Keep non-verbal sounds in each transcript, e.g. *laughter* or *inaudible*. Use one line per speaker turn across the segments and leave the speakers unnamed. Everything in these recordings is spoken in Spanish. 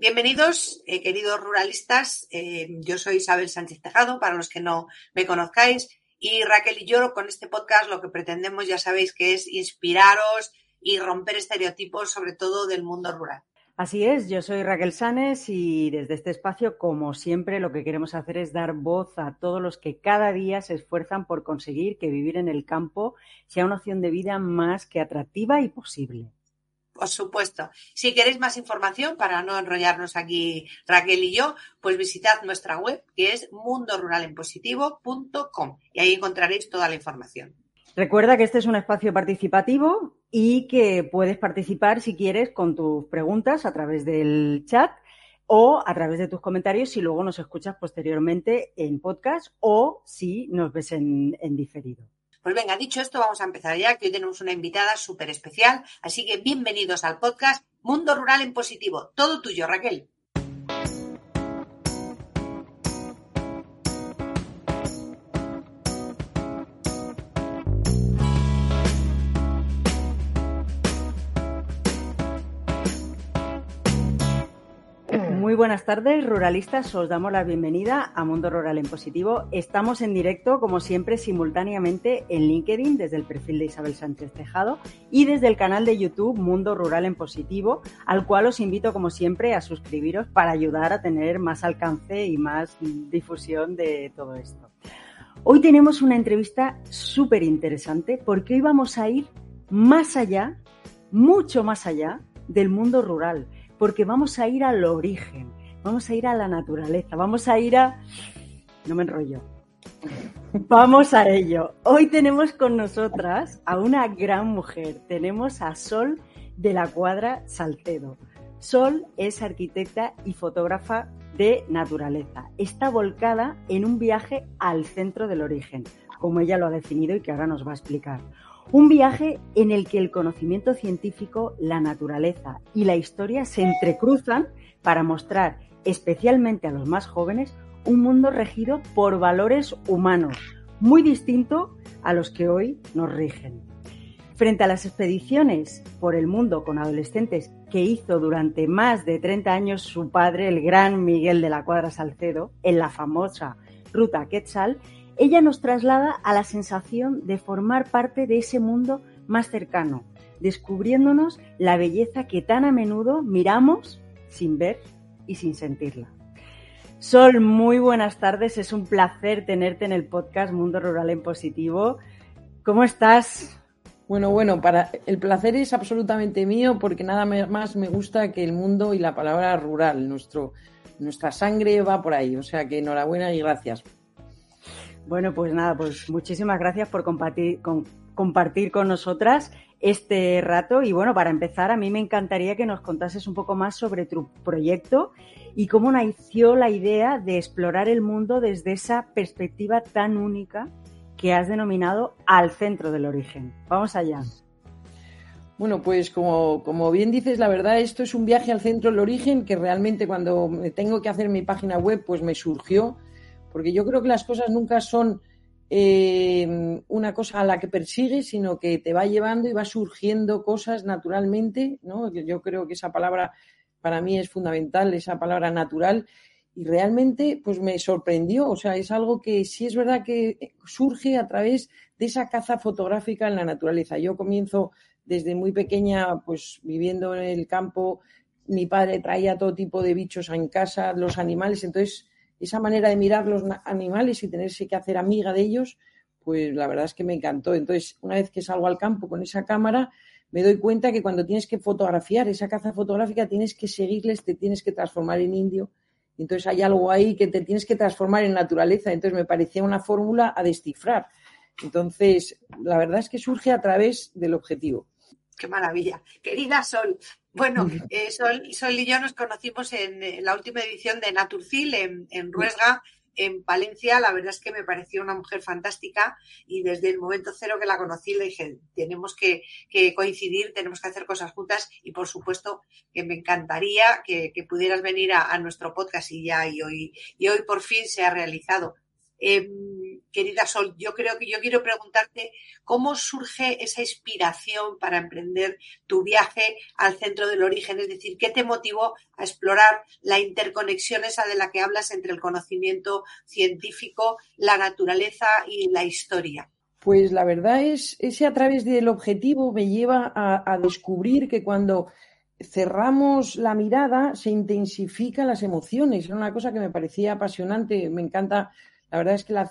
Bienvenidos, eh, queridos ruralistas. Eh, yo soy Isabel Sánchez Tejado, para los que no me conozcáis. Y Raquel y yo con este podcast lo que pretendemos, ya sabéis, que es inspiraros y romper estereotipos, sobre todo del mundo rural.
Así es, yo soy Raquel Sanes y desde este espacio, como siempre, lo que queremos hacer es dar voz a todos los que cada día se esfuerzan por conseguir que vivir en el campo sea una opción de vida más que atractiva y posible.
Por supuesto. Si queréis más información, para no enrollarnos aquí Raquel y yo, pues visitad nuestra web que es mundoruralenpositivo.com y ahí encontraréis toda la información.
Recuerda que este es un espacio participativo y que puedes participar si quieres con tus preguntas a través del chat o a través de tus comentarios si luego nos escuchas posteriormente en podcast o si nos ves en diferido.
Pues venga, dicho esto, vamos a empezar ya, que hoy tenemos una invitada súper especial. Así que bienvenidos al podcast Mundo Rural en Positivo. Todo tuyo, Raquel.
Muy buenas tardes, ruralistas. Os damos la bienvenida a Mundo Rural en Positivo. Estamos en directo, como siempre, simultáneamente en LinkedIn, desde el perfil de Isabel Sánchez Tejado y desde el canal de YouTube Mundo Rural en Positivo, al cual os invito, como siempre, a suscribiros para ayudar a tener más alcance y más difusión de todo esto. Hoy tenemos una entrevista súper interesante porque hoy vamos a ir más allá, mucho más allá del mundo rural porque vamos a ir al origen, vamos a ir a la naturaleza, vamos a ir a... No me enrollo. Vamos a ello. Hoy tenemos con nosotras a una gran mujer. Tenemos a Sol de la Cuadra Salcedo. Sol es arquitecta y fotógrafa de naturaleza. Está volcada en un viaje al centro del origen, como ella lo ha definido y que ahora nos va a explicar. Un viaje en el que el conocimiento científico, la naturaleza y la historia se entrecruzan para mostrar, especialmente a los más jóvenes, un mundo regido por valores humanos, muy distinto a los que hoy nos rigen. Frente a las expediciones por el mundo con adolescentes que hizo durante más de 30 años su padre, el gran Miguel de la Cuadra Salcedo, en la famosa Ruta Quetzal, ella nos traslada a la sensación de formar parte de ese mundo más cercano, descubriéndonos la belleza que tan a menudo miramos sin ver y sin sentirla. Sol, muy buenas tardes. Es un placer tenerte en el podcast Mundo Rural en Positivo. ¿Cómo estás?
Bueno, bueno, para el placer es absolutamente mío porque nada más me gusta que el mundo y la palabra rural. Nuestro, nuestra sangre va por ahí. O sea que enhorabuena y gracias.
Bueno, pues nada, pues muchísimas gracias por compartir con, compartir con nosotras este rato. Y bueno, para empezar, a mí me encantaría que nos contases un poco más sobre tu proyecto y cómo nació la idea de explorar el mundo desde esa perspectiva tan única que has denominado al centro del origen. Vamos allá.
Bueno, pues como, como, bien dices, la verdad, esto es un viaje al centro del origen que realmente cuando tengo que hacer mi página web, pues me surgió porque yo creo que las cosas nunca son eh, una cosa a la que persigues, sino que te va llevando y va surgiendo cosas naturalmente, ¿no? Yo creo que esa palabra para mí es fundamental, esa palabra natural, y realmente pues me sorprendió, o sea, es algo que sí es verdad que surge a través de esa caza fotográfica en la naturaleza. Yo comienzo desde muy pequeña, pues viviendo en el campo, mi padre traía todo tipo de bichos en casa, los animales, entonces esa manera de mirar los animales y tenerse que hacer amiga de ellos, pues la verdad es que me encantó. Entonces, una vez que salgo al campo con esa cámara, me doy cuenta que cuando tienes que fotografiar esa caza fotográfica, tienes que seguirles, te tienes que transformar en indio. Entonces hay algo ahí que te tienes que transformar en naturaleza. Entonces me parecía una fórmula a descifrar. Entonces, la verdad es que surge a través del objetivo.
Qué maravilla. Querida Sol, Bueno, eh, Sol, y yo nos conocimos en, la última edición de Naturcil en, en Ruesga en Palencia, la verdad es que me pareció una mujer fantástica y desde el momento cero que la conocí le dije, tenemos que, coincidir, tenemos que hacer cosas juntas y por supuesto que me encantaría que, pudieras venir a, nuestro podcast y ya y hoy, y hoy por fin se ha realizado. Em, querida Sol, yo creo que yo quiero preguntarte cómo surge esa inspiración para emprender tu viaje al centro del origen, es decir, qué te motivó a explorar la interconexión esa de la que hablas entre el conocimiento científico, la naturaleza y la historia.
Pues la verdad es, ese a través del objetivo me lleva a, a descubrir que cuando cerramos la mirada se intensifican las emociones. Era una cosa que me parecía apasionante. Me encanta la verdad es que la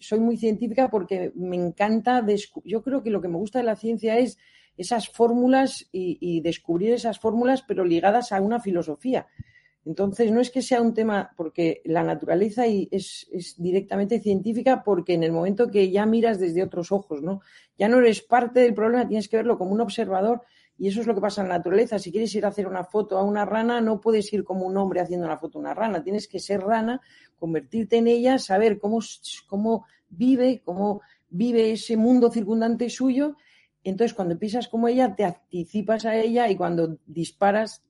soy muy científica porque me encanta, yo creo que lo que me gusta de la ciencia es esas fórmulas y, descubrir esas fórmulas, pero ligadas a una filosofía. Entonces, no es que sea un tema, porque la naturaleza es, es, directamente científica, porque en el momento que ya miras desde otros ojos, ¿no? Ya no eres parte del problema, tienes que verlo como un observador y eso es lo que pasa en la naturaleza. Si quieres ir a hacer una foto a una rana, no puedes ir como un hombre haciendo una foto a una rana. Tienes que ser rana, convertirte en ella, saber cómo, cómo vive, cómo vive ese mundo circundante suyo. Entonces, cuando pisas como ella, te anticipas a ella y cuando disparas,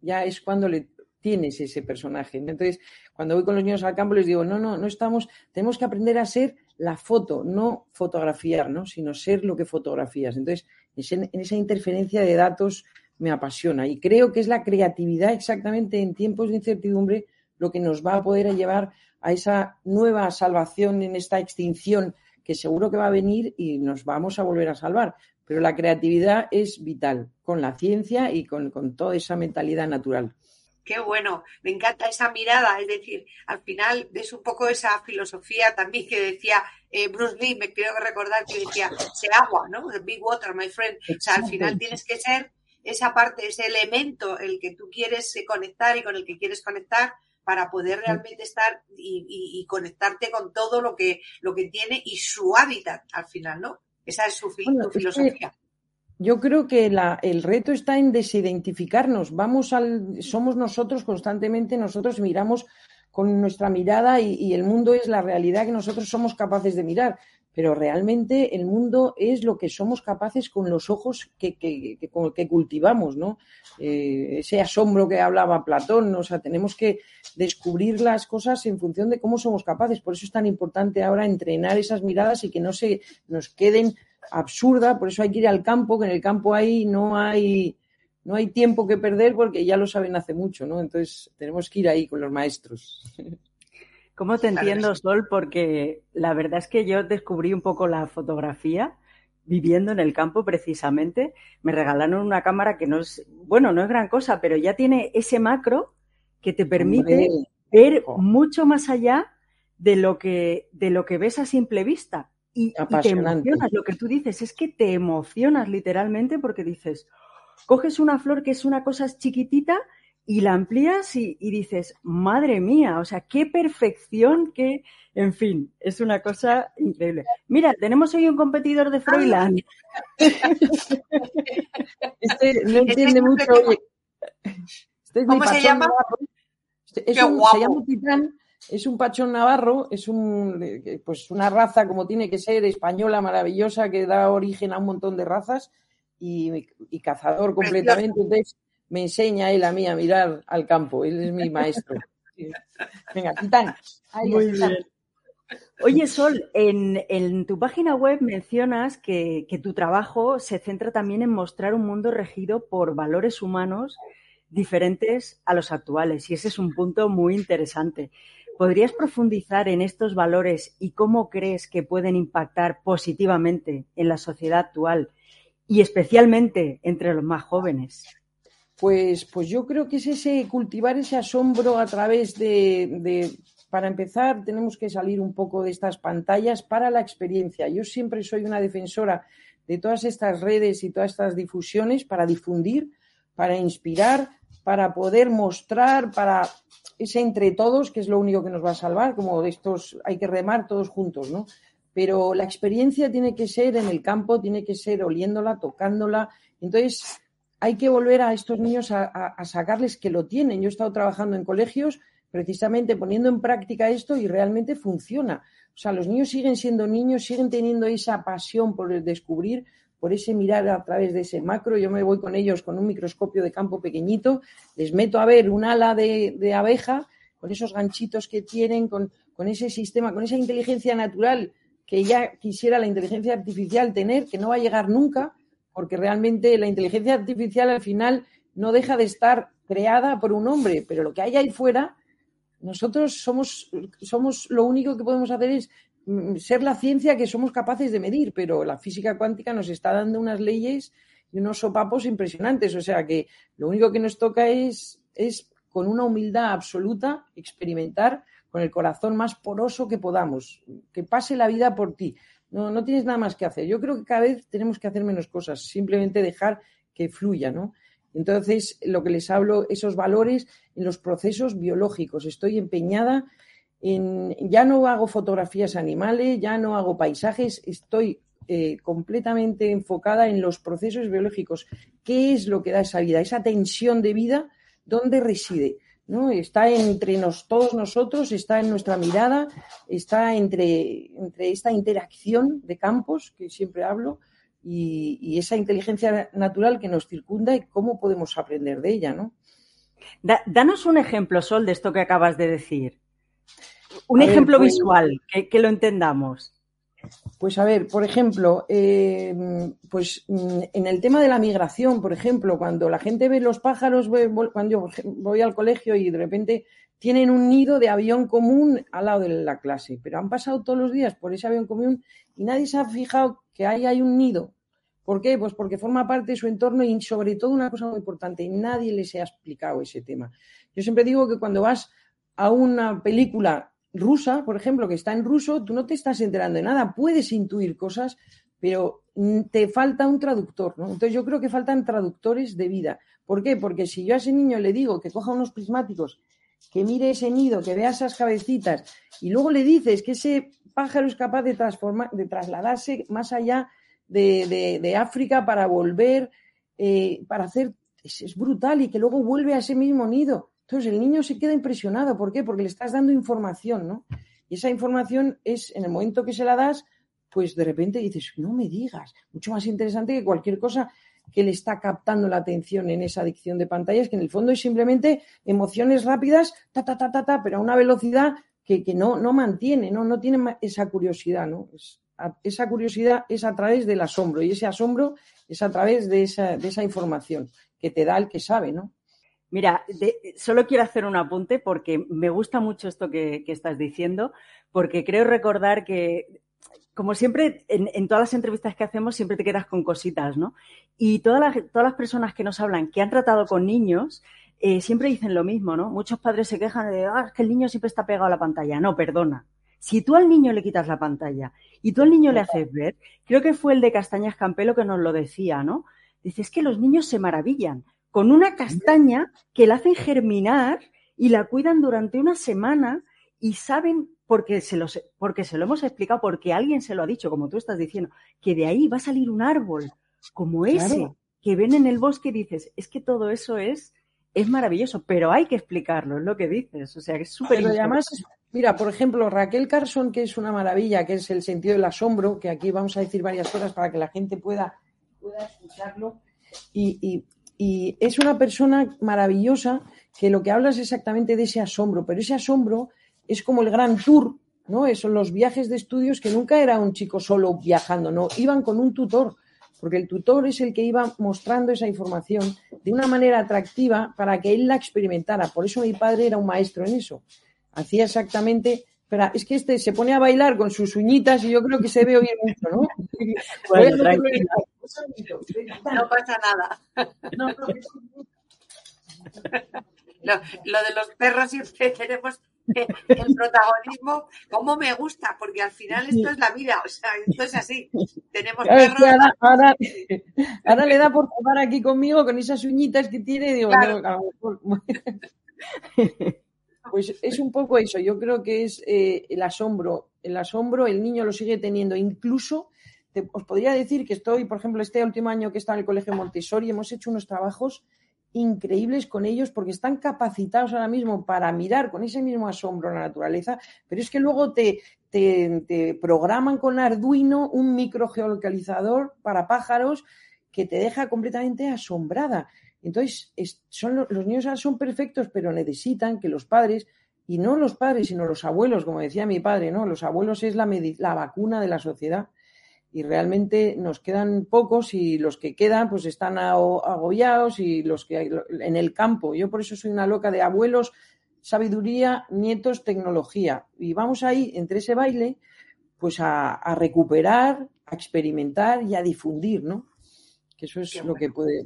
ya es cuando le tienes ese personaje. Entonces, cuando voy con los niños al campo, les digo, no, no, no estamos, tenemos que aprender a ser la foto, no fotografiar, ¿no? sino ser lo que fotografías. Entonces, en esa interferencia de datos me apasiona y creo que es la creatividad exactamente en tiempos de incertidumbre lo que nos va a poder llevar a esa nueva salvación en esta extinción que seguro que va a venir y nos vamos a volver a salvar. Pero la creatividad es vital con la ciencia y con, con toda esa mentalidad natural.
Qué bueno, me encanta esa mirada, es decir, al final es un poco esa filosofía también que decía eh, Bruce Lee, me quiero recordar que decía, se agua, ¿no? The big water, my friend. O sea, al final tienes que ser esa parte, ese elemento el que tú quieres conectar y con el que quieres conectar para poder realmente estar y, conectarte con todo lo que, lo que tiene y su hábitat al final, ¿no? Esa es su, filosofía
yo creo que el reto está en desidentificarnos. Vamos al, somos nosotros constantemente, nosotros miramos con nuestra mirada y, el mundo es la realidad que nosotros somos capaces de mirar. Pero realmente el mundo es lo que somos capaces con los ojos que, que, que, cultivamos, ¿no? Eh, ese asombro que hablaba Platón, o sea, tenemos que descubrir las cosas en función de cómo somos capaces. Por eso es tan importante ahora entrenar esas miradas y que no se nos queden absurda, por eso hay que ir al campo, que en el campo ahí no hay, no hay tiempo que perder porque ya lo saben hace mucho, ¿no? Entonces tenemos que ir ahí con los maestros.
¿Cómo te entiendo, Sol? Porque la verdad es que yo descubrí un poco la fotografía viviendo en el campo precisamente. Me regalaron una cámara que no es, bueno, no es gran cosa, pero ya tiene ese macro que te permite ver mucho más allá de lo que, de lo que ves a simple vista y, te emocionas. Lo que tú dices es que te emocionas literalmente porque dices, coges una flor que es una cosa chiquitita y la amplías y, dices, madre mía, o sea, qué perfección, qué, en fin, es una cosa increíble. Mira, tenemos hoy un competidor de Froilán. *laughs*
este no entiende mucho.
Este ¿Cómo se llama?
Es un, se llama Titán es un pachón navarro, es un, pues una raza como tiene que ser, española maravillosa, que da origen a un montón de razas y, cazador completamente. Entonces me enseña él a mí a mirar al campo, él es mi maestro. Venga, Titán.
Muy bien. Oye, Sol, en, tu página web mencionas que, que, tu trabajo se centra también en mostrar un mundo regido por valores humanos diferentes a los actuales y ese es un punto muy interesante. ¿Podrías profundizar en estos valores y cómo crees que pueden impactar positivamente en la sociedad actual y especialmente entre los más jóvenes?
Pues, pues yo creo que es ese cultivar ese asombro a través de, para empezar, tenemos que salir un poco de estas pantallas para la experiencia. Yo siempre soy una defensora de todas estas redes y todas estas difusiones para difundir, para inspirar, para poder mostrar, para ese entre todos, que es lo único que nos va a salvar, como de estos hay que remar todos juntos, ¿no? Pero la experiencia tiene que ser en el campo, tiene que ser oliéndola, tocándola. Entonces, hay que volver a estos niños a, sacarles que lo tienen. Yo he estado trabajando en colegios precisamente poniendo en práctica esto y realmente funciona. O sea, los niños siguen siendo niños, siguen teniendo esa pasión por descubrir, por ese mirar a través de ese macro. Yo me voy con ellos con un microscopio de campo pequeñito, les meto a ver un ala de, abeja con esos ganchitos que tienen, con, con ese sistema, con esa inteligencia natural que ya quisiera la inteligencia artificial tener, que no va a llegar nunca, porque realmente la inteligencia artificial al final no deja de estar creada por un hombre, pero lo que hay ahí fuera, nosotros somos, somos lo único que podemos hacer es mm, ser la ciencia que somos capaces de medir, pero la física cuántica nos está dando unas leyes y unos sopapos impresionantes. O sea que lo único que nos toca es, es con una humildad absoluta experimentar con el corazón más poroso que podamos, que pase la vida por ti. No, no tienes nada más que hacer. Yo creo que cada vez tenemos que hacer menos cosas, simplemente dejar que fluya, ¿no? Entonces, lo que les hablo, esos valores en los procesos biológicos. Estoy empeñada en, ya no hago fotografías animales, ya no hago paisajes, estoy eh, completamente enfocada en los procesos biológicos. ¿Qué es lo que da esa vida? Esa tensión de vida, ¿dónde reside? ¿No? Está entre todos nosotros, está en nuestra mirada, está entre, entre esta interacción de campos que siempre hablo y, esa inteligencia natural que nos circunda y cómo podemos aprender de ella, ¿no?
danos un ejemplo, Sol, de esto que acabas de decir. Un ejemplo pues visual, que lo entendamos.
Pues a ver, por ejemplo, eh, pues mm, en el tema de la migración, por ejemplo, cuando la gente ve los pájaros, cuando yo voy al colegio y de repente tienen un nido de avión común al lado de la clase, pero han pasado todos los días por ese avión común y nadie se ha fijado que ahí hay un nido. ¿Por qué? Pues porque forma parte de su entorno y sobre todo una cosa muy importante, nadie les ha explicado ese tema. Yo siempre digo que cuando vas a una película rusa, por ejemplo, que está en ruso, tú no te estás enterando de nada, puedes intuir cosas, pero te falta un traductor, ¿no? Entonces yo creo que faltan traductores de vida. ¿Por qué? Porque si yo a ese niño le digo que coja unos prismáticos, que mire ese nido, que vea esas cabecitas, y luego le dices que ese pájaro es capaz de, transformar, de trasladarse más allá de, África para volver, eh, para hacer, es brutal, y que luego vuelve a ese mismo nido. Entonces el niño se queda impresionado. ¿Por qué? Porque le estás dando información, ¿no? Y esa información es, en el momento que se la das, pues de repente dices, no me digas, mucho más interesante que cualquier cosa que le está captando la atención en esa adicción de pantallas, que en el fondo es simplemente emociones rápidas, ta, ta, ta, ta, ta, pero a una velocidad que, no, no mantiene, ¿no? no tiene esa curiosidad, ¿no? esa curiosidad es a través del asombro y ese asombro es a través de esa, de esa información que te da el que sabe, ¿no?
Mira, solo quiero hacer un apunte porque me gusta mucho esto que, estás diciendo, porque creo recordar que, como siempre, en, todas las entrevistas que hacemos siempre te quedas con cositas, ¿no? Y todas las, todas las personas que nos hablan que han tratado con niños eh, siempre dicen lo mismo, ¿no? Muchos padres se quejan de, ah, que el niño siempre está pegado a la pantalla. No, perdona. Si tú al niño le quitas la pantalla y tú al niño le haces ver, creo que fue el de Castañas Campelo que nos lo decía, ¿no? Dice, es que los niños se maravillan con una castaña que la hacen germinar y la cuidan durante una semana y saben, porque se, porque se lo hemos explicado, porque alguien se lo ha dicho, como tú estás diciendo, que de ahí va a salir un árbol como ese que ven en el bosque y dices, es que todo eso es, es maravilloso, pero hay que explicarlo, es lo que dices. O sea, que es súper
además, mira, por ejemplo, Raquel Carson, que es una maravilla, que es el sentido del asombro, que aquí vamos a decir varias cosas para que la gente pueda, pueda escucharlo. y, y es una persona maravillosa que lo que habla es exactamente de ese asombro, pero ese asombro es como el gran tour, ¿no? Son los viajes de estudios que nunca era un chico solo viajando, no, iban con un tutor, porque el tutor es el que iba mostrando esa información de una manera atractiva para que él la experimentara. Por eso mi padre era un maestro en eso. Hacía exactamente Espera, es que este se pone a bailar con sus uñitas y yo creo que se ve oír mucho, ¿no? *laughs*
no pasa nada. lo, de los perros siempre *laughs* tenemos el protagonismo, como me gusta, porque al final esto es la vida, o sea, esto es así. Tenemos perros.
ahora, le da por jugar aquí conmigo con esas uñitas que tiene, digo, *laughs* Pues es un poco eso, yo creo que es eh, el asombro, el asombro el niño lo sigue teniendo incluso os podría decir que estoy, por ejemplo, este último año que he estado en el Colegio Montessori, hemos hecho unos trabajos increíbles con ellos porque están capacitados ahora mismo para mirar con ese mismo asombro la naturaleza, pero es que luego te, te, programan con Arduino un microgeolocalizador para pájaros que te deja completamente asombrada. Entonces, son, los niños son perfectos, pero necesitan que los padres, y no los padres, sino los abuelos, como decía mi padre, ¿no? Los abuelos es la, la vacuna de la sociedad y realmente nos quedan pocos y los que quedan pues están agobiados y los que hay en el campo. Yo por eso soy una loca de abuelos, sabiduría, nietos, tecnología. Y vamos ahí, entre ese baile, pues a, recuperar, a experimentar y a difundir, ¿no? Que eso es lo que puede,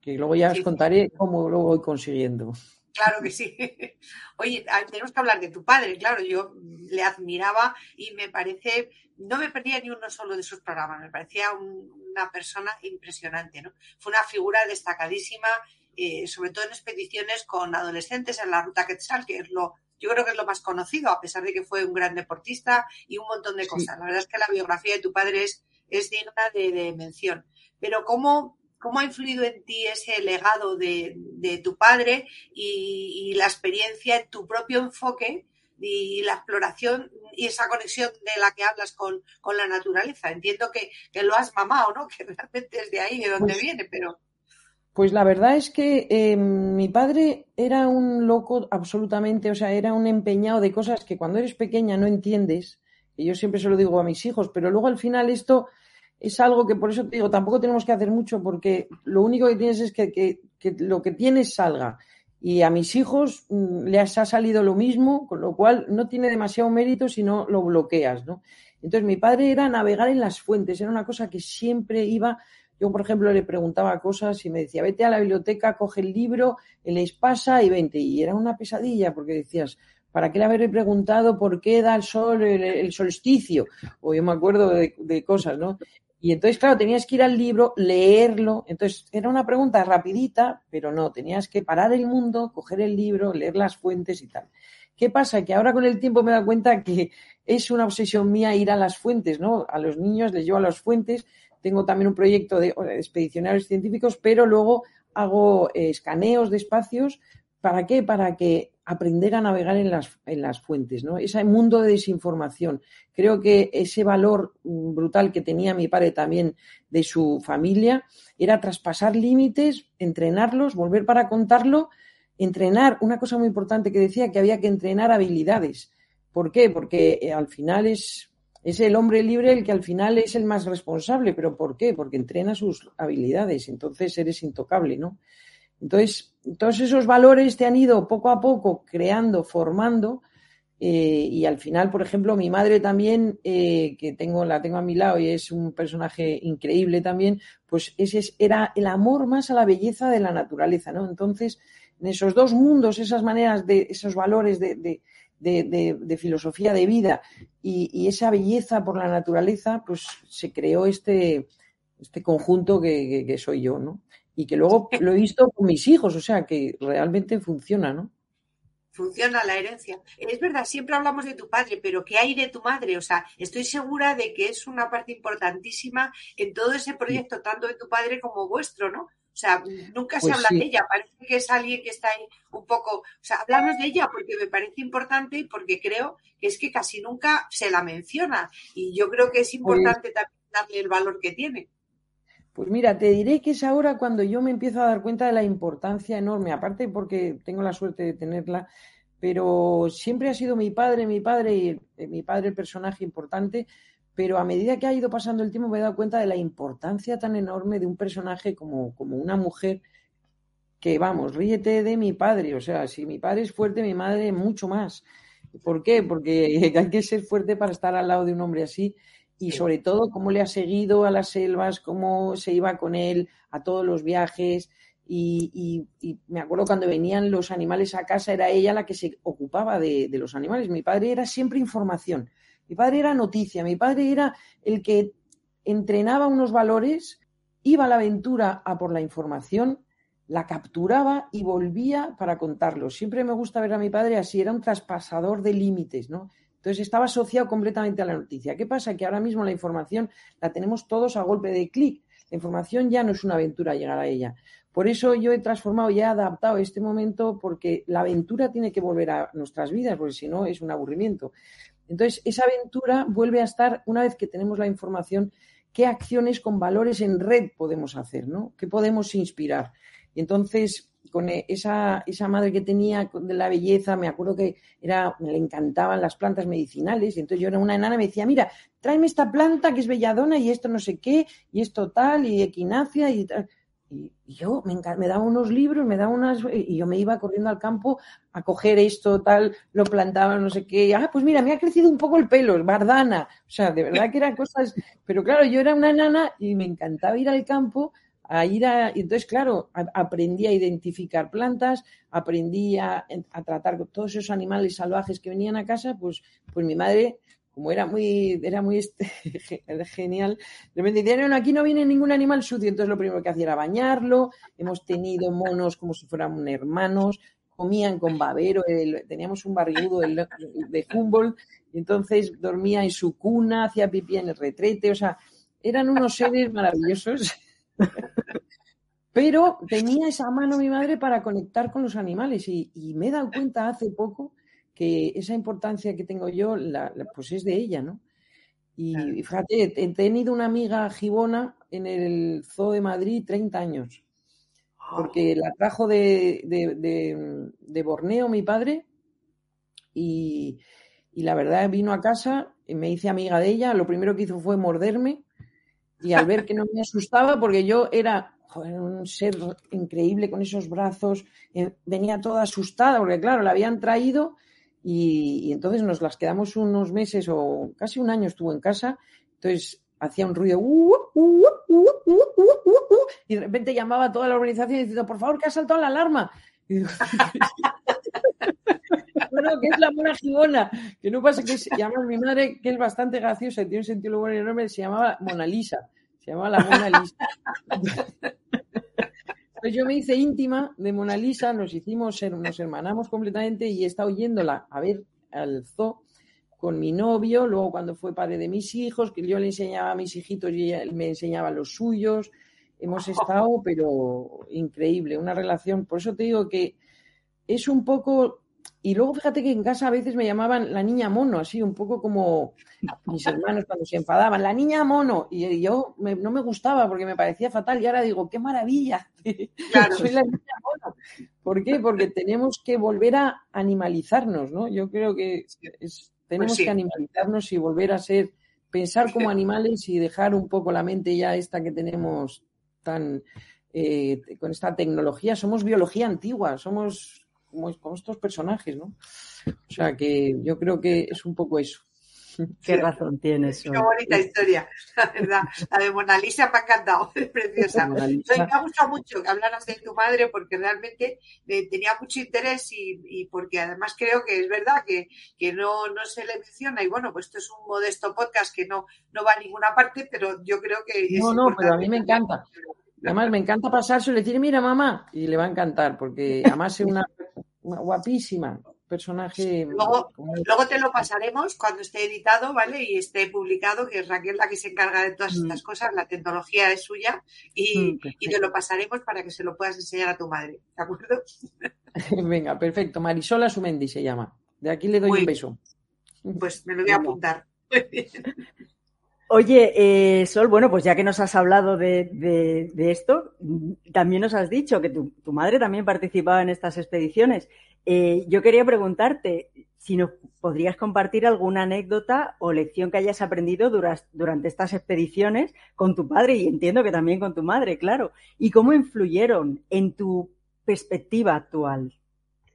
que luego ya os contaré cómo lo voy consiguiendo.
Claro que sí. *laughs* Oye, tenemos que hablar de tu padre, claro, yo le admiraba y me parece no me perdía ni uno solo de sus programas, me parecía una persona impresionante, ¿no? Fue una figura destacadísima, eh, sobre todo en expediciones con adolescentes en la ruta Quetzal, que es lo, yo creo que es lo más conocido, a pesar de que fue un gran deportista y un montón de cosas. La verdad es que la biografía de tu padre es, es digna de, mención. Pero ¿cómo, ¿cómo ha influido en ti ese legado de, tu padre y, y, la experiencia en tu propio enfoque y la exploración y esa conexión de la que hablas con, la naturaleza. Entiendo que, lo has mamado, ¿no? *laughs* Que realmente es de ahí de donde pues viene, pero...
Pues la verdad es que eh, mi padre era un loco absolutamente, o sea, era un empeñado de cosas que cuando eres pequeña no entiendes, y yo siempre se lo digo a mis hijos, pero luego al final esto es algo que por eso te digo, tampoco tenemos que hacer mucho porque lo único que tienes es que, que, que lo que tienes salga. Y a mis hijos mm, les ha salido lo mismo, con lo cual no tiene demasiado mérito si no lo bloqueas, ¿no? Entonces mi padre era navegar en las fuentes, era una cosa que siempre iba, yo por ejemplo le preguntaba cosas y me decía, vete a la biblioteca, coge el libro, les pasa y vente. Y era una pesadilla porque decías, ¿para qué le haberle preguntado por qué da el sol el, solsticio? O yo me acuerdo de, de, cosas, ¿no? Y entonces, claro, tenías que ir al libro, leerlo. Entonces, era una pregunta rapidita, pero no, tenías que parar el mundo, coger el libro, leer las fuentes y tal. ¿Qué pasa? Que ahora con el tiempo me he dado cuenta que es una obsesión mía ir a las fuentes, ¿no? A los niños les llevo a las fuentes. Tengo también un proyecto de expedicionarios científicos, pero luego hago eh, escaneos de espacios. ¿Para qué? Para que aprender a navegar en las, en las fuentes, ¿no? Ese mundo de desinformación. Creo que ese valor mm, brutal que tenía mi padre también de su familia era traspasar límites, entrenarlos, volver para contarlo, entrenar, una cosa muy importante que decía que había que entrenar habilidades. ¿Por qué? Porque eh, al final es, es el hombre libre el que al final es el más responsable. ¿Pero por qué? Porque entrena sus habilidades, entonces eres intocable, ¿no? Entonces, todos esos valores te han ido poco a poco creando, formando, eh, y al final, por ejemplo, mi madre también, eh, que tengo, la tengo a mi lado y es un personaje increíble también, pues ese era el amor más a la belleza de la naturaleza, ¿no? Entonces, en esos dos mundos, esas maneras de, esos valores de, filosofía de vida y, esa belleza por la naturaleza, pues se creó este, este conjunto que soy yo, ¿no? Y que luego lo he visto con mis hijos, o sea, que realmente funciona, ¿no?
Funciona la herencia. Es verdad, siempre hablamos de tu padre, pero ¿qué hay de tu madre? O sea, estoy segura de que es una parte importantísima en todo ese proyecto, tanto de tu padre como vuestro, ¿no? O sea, nunca se pues habla de ella, parece que es alguien que está ahí un poco, o sea, hablamos de ella porque me parece importante y porque creo que es que casi nunca se la menciona y yo creo que es pues importante también darle el valor que tiene.
Pues mira, te diré que es ahora cuando yo me empiezo a dar cuenta de la importancia enorme, aparte porque tengo la suerte de tenerla, pero siempre ha sido mi padre, mi padre y eh, mi padre el personaje importante, pero a medida que ha ido pasando el tiempo me he dado cuenta de la importancia tan enorme de un personaje como, como una mujer que, vamos, ríete de mi padre, o sea, si mi padre es fuerte, mi madre mucho más. ¿Por qué? Porque *laughs* hay que ser fuerte para estar al lado de un hombre así y sobre todo cómo le ha seguido a las selvas, cómo se iba con él a todos los viajes. Y, me acuerdo cuando venían los animales a casa, era ella la que se ocupaba de, los animales. Mi padre era siempre información, mi padre era noticia, mi padre era el que entrenaba unos valores, iba a la aventura a por la información, la capturaba y volvía para contarlos. Siempre me gusta ver a mi padre así, era un traspasador de límites, ¿no? Entonces estaba asociado completamente a la noticia. ¿Qué pasa? Que ahora mismo la información la tenemos todos a golpe de clic. La información ya no es una aventura llegar a ella. Por eso yo he transformado y he adaptado este momento porque la aventura tiene que volver a nuestras vidas, porque si no es un aburrimiento. Entonces, esa aventura vuelve a estar una vez que tenemos la información, qué acciones con valores en red podemos hacer, ¿no? ¿Qué podemos inspirar? Y entonces, con e, esa, esa madre que tenía de la belleza, me acuerdo que era, le encantaban las plantas medicinales, y entonces yo era una enana y me decía, mira, tráeme esta planta que es belladona y esto no sé qué, y esto tal, y equinacia y tal. Y, yo me, me, daba unos libros, me daba unas, y yo me iba corriendo al campo a coger esto, tal, lo plantaba, no sé qué. Ah, pues mira, me ha crecido un poco el pelo, bardana. O sea, de verdad que eran cosas. Pero claro, yo era una enana y me encantaba ir al campo a ir a. Entonces, claro, aprendí a identificar plantas, aprendí a, a tratar todos esos animales salvajes que venían a casa, pues, pues mi madre como era muy, era muy este, *laughs* genial, de repente dijeron, aquí no viene ningún animal sucio, entonces lo primero que hacía era bañarlo, hemos tenido monos como si fueran hermanos, comían con babero, teníamos un barrigudo de Humboldt, y entonces dormía en su cuna, hacía pipí en el retrete, o sea, eran unos seres maravillosos. Pero tenía esa mano mi madre para conectar con los animales y, y me he dado cuenta hace poco que esa importancia que tengo yo, la, pues es de ella, ¿no? Y fíjate, he tenido una amiga gibona en el Zoo de Madrid 30 años, porque la trajo de, de, Borneo mi padre y, y, la verdad vino a casa y me hice amiga de ella, lo primero que hizo fue morderme y al ver que no me asustaba, porque yo era un ser increíble con esos brazos, eh, venía toda asustada, porque claro, la habían traído y, entonces nos las quedamos unos meses o casi un año estuvo en casa. Entonces hacía un ruido y de repente llamaba a toda la organización diciendo, por favor, que ha saltado la alarma. *laughs* Que es la mona gibona, que no pasa que se llama mi madre, que es bastante graciosa y tiene un sentido bueno enorme, se llamaba Mona Lisa, se llamaba la Mona Lisa. Pues yo me hice íntima de Mona Lisa, nos hicimos, nos hermanamos completamente y he estado yéndola a ver al zoo con mi novio, luego cuando fue padre de mis hijos, que yo le enseñaba a mis hijitos y ella me enseñaba los suyos. Hemos estado, pero increíble, una relación. Por eso te digo que es un poco y luego fíjate que en casa a veces me llamaban la niña mono, así un poco como mis hermanos cuando se enfadaban, la niña mono. Y yo no me gustaba porque me parecía fatal. Y ahora digo, qué maravilla, *laughs* claro. soy la niña mono. ¿Por qué? Porque tenemos que volver a animalizarnos, ¿no? Yo creo que tenemos pues que animalizarnos y volver a ser, pensar como *laughs* animales y dejar un poco la mente ya esta que tenemos tan, eh, con esta tecnología. Somos biología antigua, somos como, estos personajes, ¿no? O sea que yo creo que es un poco eso.
Qué razón tienes.
Qué bonita historia, *laughs* la verdad. La de Mona Lisa me ha encantado, *laughs* es preciosa. Me ha gustado mucho que hablaras de tu madre porque realmente eh, tenía mucho interés y, porque además creo que es verdad que, no, no se le menciona. Y bueno, pues esto es un modesto podcast que no, no va a ninguna parte, pero yo creo que.
no, no, pero a mí me encanta. Además, me encanta pasarse y decir, mira, mamá, y le va a encantar, porque además es una, guapísima personaje.
Luego, luego, te lo pasaremos cuando esté editado, ¿vale? Y esté publicado, que es Raquel la que se encarga de todas estas mm. cosas, la tecnología es suya, y, mm, y, te lo pasaremos para que se lo puedas enseñar a tu madre, ¿de acuerdo? *laughs*
Venga, perfecto. Marisola Sumendi se llama. De aquí le doy un beso.
Pues me lo voy a apuntar. *laughs*
Oye, eh, Sol, bueno, pues ya que nos has hablado de, esto, también nos has dicho que tu, madre también participaba en estas expediciones. Eh, yo quería preguntarte si nos podrías compartir alguna anécdota o lección que hayas aprendido durante estas expediciones con tu padre y entiendo que también con tu madre, claro. ¿Y cómo influyeron en tu perspectiva actual?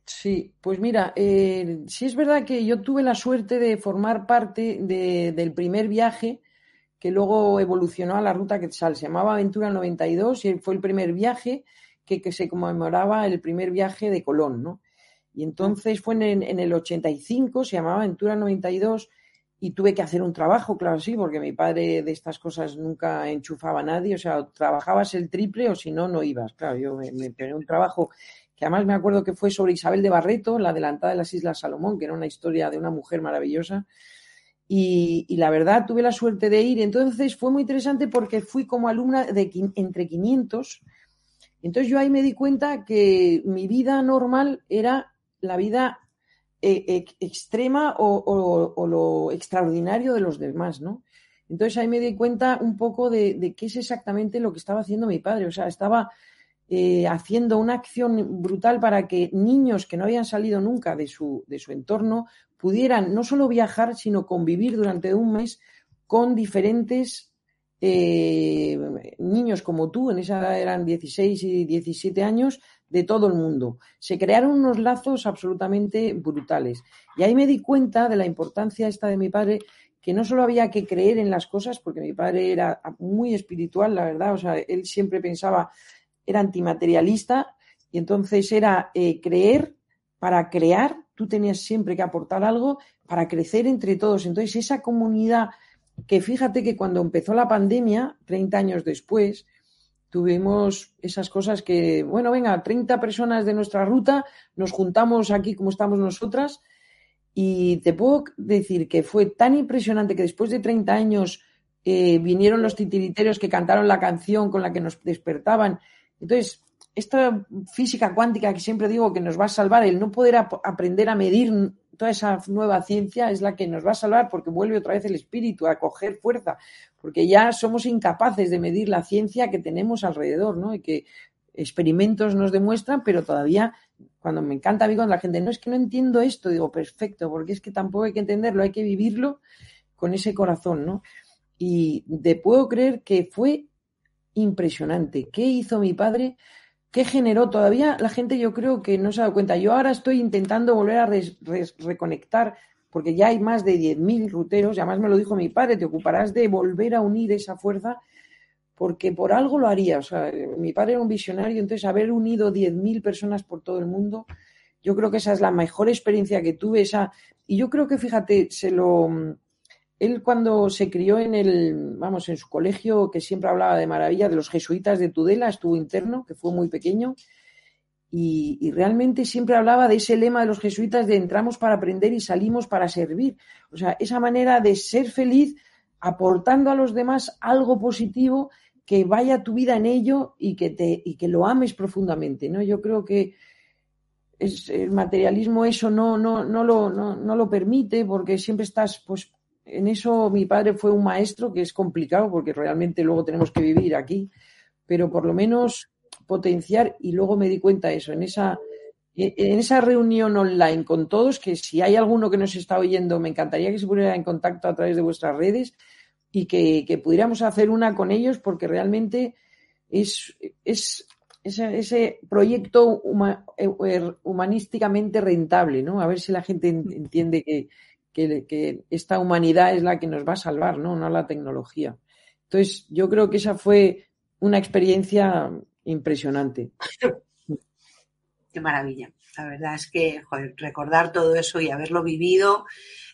Sí, pues mira, eh, sí es verdad que yo tuve la suerte de formar parte del primer viaje que luego evolucionó a la ruta Quetzal. Se llamaba Aventura 92 y fue el primer viaje que, se conmemoraba el primer viaje de Colón, ¿no? Y entonces fue en, el 85, se llamaba Aventura 92 y tuve que hacer un trabajo, claro, sí, porque mi padre de estas cosas nunca enchufaba a nadie, o sea, trabajabas el triple o si no, no ibas. Claro, yo me, me un trabajo que además me acuerdo que fue sobre Isabel de Barreto, la adelantada de las Islas Salomón, que era una historia de una mujer maravillosa. Y, la verdad tuve la suerte de ir. Entonces fue muy interesante porque fui como alumna de entre 500. Entonces yo ahí me di cuenta que mi vida normal era la vida eh, extrema o, lo extraordinario de los demás, ¿no? Entonces ahí me di cuenta un poco de, qué es exactamente lo que estaba haciendo mi padre. O sea, estaba eh, haciendo una acción brutal para que niños que no habían salido nunca de su, de su entorno pudieran no solo viajar, sino convivir durante un mes con diferentes eh, niños como tú, en esa edad eran 16 y 17 años, de todo el mundo. Se crearon unos lazos absolutamente brutales. Y ahí me di cuenta de la importancia esta de mi padre, que no solo había que creer en las cosas, porque mi padre era muy espiritual, la verdad, o sea, él siempre pensaba, era antimaterialista, y entonces era eh, creer para crear, tú tenías siempre que aportar algo para crecer entre todos. Entonces, esa comunidad que fíjate que cuando empezó la pandemia, 30 años después, tuvimos esas cosas que, bueno, venga, 30 personas de nuestra ruta, nos juntamos aquí como estamos nosotras y te puedo decir que fue tan impresionante que después de 30 años eh, vinieron los titiriteros que cantaron la canción con la que nos despertaban. Entonces, esta física cuántica que siempre digo que nos va a salvar, el no poder aprender a medir toda esa nueva ciencia es la que nos va a salvar porque vuelve otra vez el espíritu a coger fuerza, porque ya somos incapaces de medir la ciencia que tenemos alrededor, ¿no? Y que experimentos nos demuestran, pero todavía, cuando me encanta a cuando la gente, no es que no entiendo esto, digo, perfecto, porque es que tampoco hay que entenderlo, hay que vivirlo con ese corazón, ¿no? Y de puedo creer que fue impresionante. ¿Qué hizo mi padre? ¿Qué generó? Todavía la gente yo creo que no se ha dado cuenta. Yo ahora estoy intentando volver a reconectar, porque ya hay más de 10.000 ruteros, y además me lo dijo mi padre, te ocuparás de volver a unir esa fuerza, porque por algo lo haría. O sea, mi padre era un visionario, entonces haber unido 10.000 personas por todo el mundo, yo creo que esa es la mejor experiencia que tuve. Esa, y yo creo que, fíjate, se lo él cuando se crió en el, vamos, en su colegio, que siempre hablaba de maravilla, de los jesuitas de Tudela, estuvo interno, que fue muy pequeño, y, realmente siempre hablaba de ese lema de los jesuitas de entramos para aprender y salimos para servir. O sea, esa manera de ser feliz aportando a los demás algo positivo que vaya tu vida en ello y que, te, y que lo ames profundamente, ¿no? Yo creo que el materialismo eso no, no, no, lo, no, no lo permite porque siempre estás pues en eso mi padre fue un maestro, que es complicado porque realmente luego tenemos que vivir aquí, pero por lo menos potenciar y luego me di cuenta de eso, en esa, en esa reunión online con todos, que si hay alguno que nos está oyendo, me encantaría que se pusiera en contacto a través de vuestras redes y que, pudiéramos hacer una con ellos porque realmente es, es ese, proyecto er, humanísticamente rentable, ¿no? A ver si la gente entiende que, que, esta humanidad es la que nos va a salvar, ¿no? No la tecnología. Entonces, yo creo que esa fue una experiencia impresionante. *laughs*
Qué maravilla. La verdad es que recordar todo eso y haberlo vivido,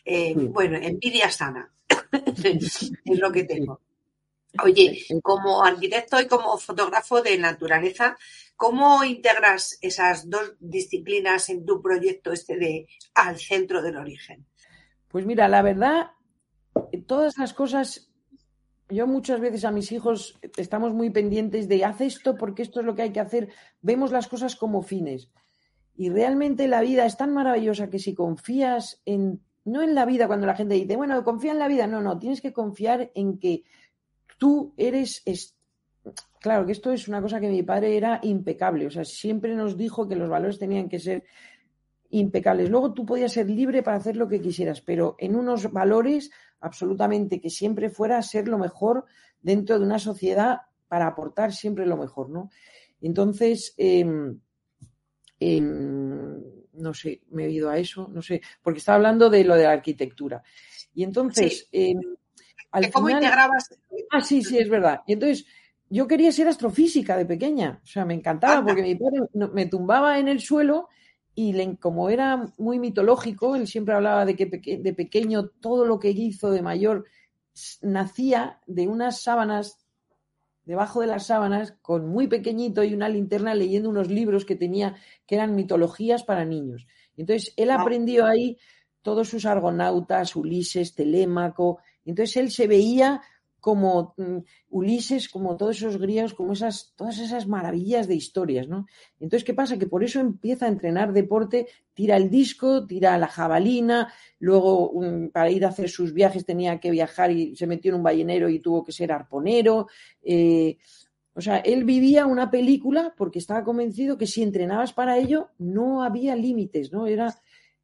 eh, bueno, envidia sana *laughs* es lo que tengo. Oye, como arquitecto y como fotógrafo de naturaleza, ¿cómo integras esas dos disciplinas en tu proyecto este de al centro del origen?
Pues mira, la verdad, todas las cosas, yo muchas veces a mis hijos estamos muy pendientes de haz esto porque esto es lo que hay que hacer, vemos las cosas como fines. Y realmente la vida es tan maravillosa que si confías en, no en la vida cuando la gente dice, bueno, confía en la vida, no, no, tienes que confiar en que tú eres, claro que esto es una cosa que mi padre era impecable, o sea, siempre nos dijo que los valores tenían que ser impecables. Luego tú podías ser libre para hacer lo que quisieras, pero en unos valores absolutamente que siempre fuera ser lo mejor dentro de una sociedad para aportar siempre lo mejor, ¿no? Entonces, em, em, no sé, me he ido a eso, no sé, porque estaba hablando de lo de la arquitectura. Y entonces, em,
¿Cómo integrabas?
Ah, sí, sí, es verdad. Y entonces, yo quería ser astrofísica de pequeña, o sea, me encantaba porque mi padre me tumbaba en el suelo y como era muy mitológico, él siempre hablaba de que de pequeño todo lo que hizo de mayor nacía de unas sábanas debajo de las sábanas con muy pequeñito y una linterna leyendo unos libros que tenía que eran mitologías para niños. Entonces él aprendió ahí todos sus argonautas, Ulises, Telémaco. Entonces él se veía como mm, Ulises, como todos esos griegos, como esas, todas esas maravillas de historias, ¿no? Entonces, ¿qué pasa? Que por eso empieza a entrenar deporte, tira el disco, tira la jabalina, luego mm, para ir a hacer sus viajes tenía que viajar y se metió en un ballenero y tuvo que ser arponero. Eh, o sea, él vivía una película porque estaba convencido que si entrenabas para ello no había límites, ¿no? Era,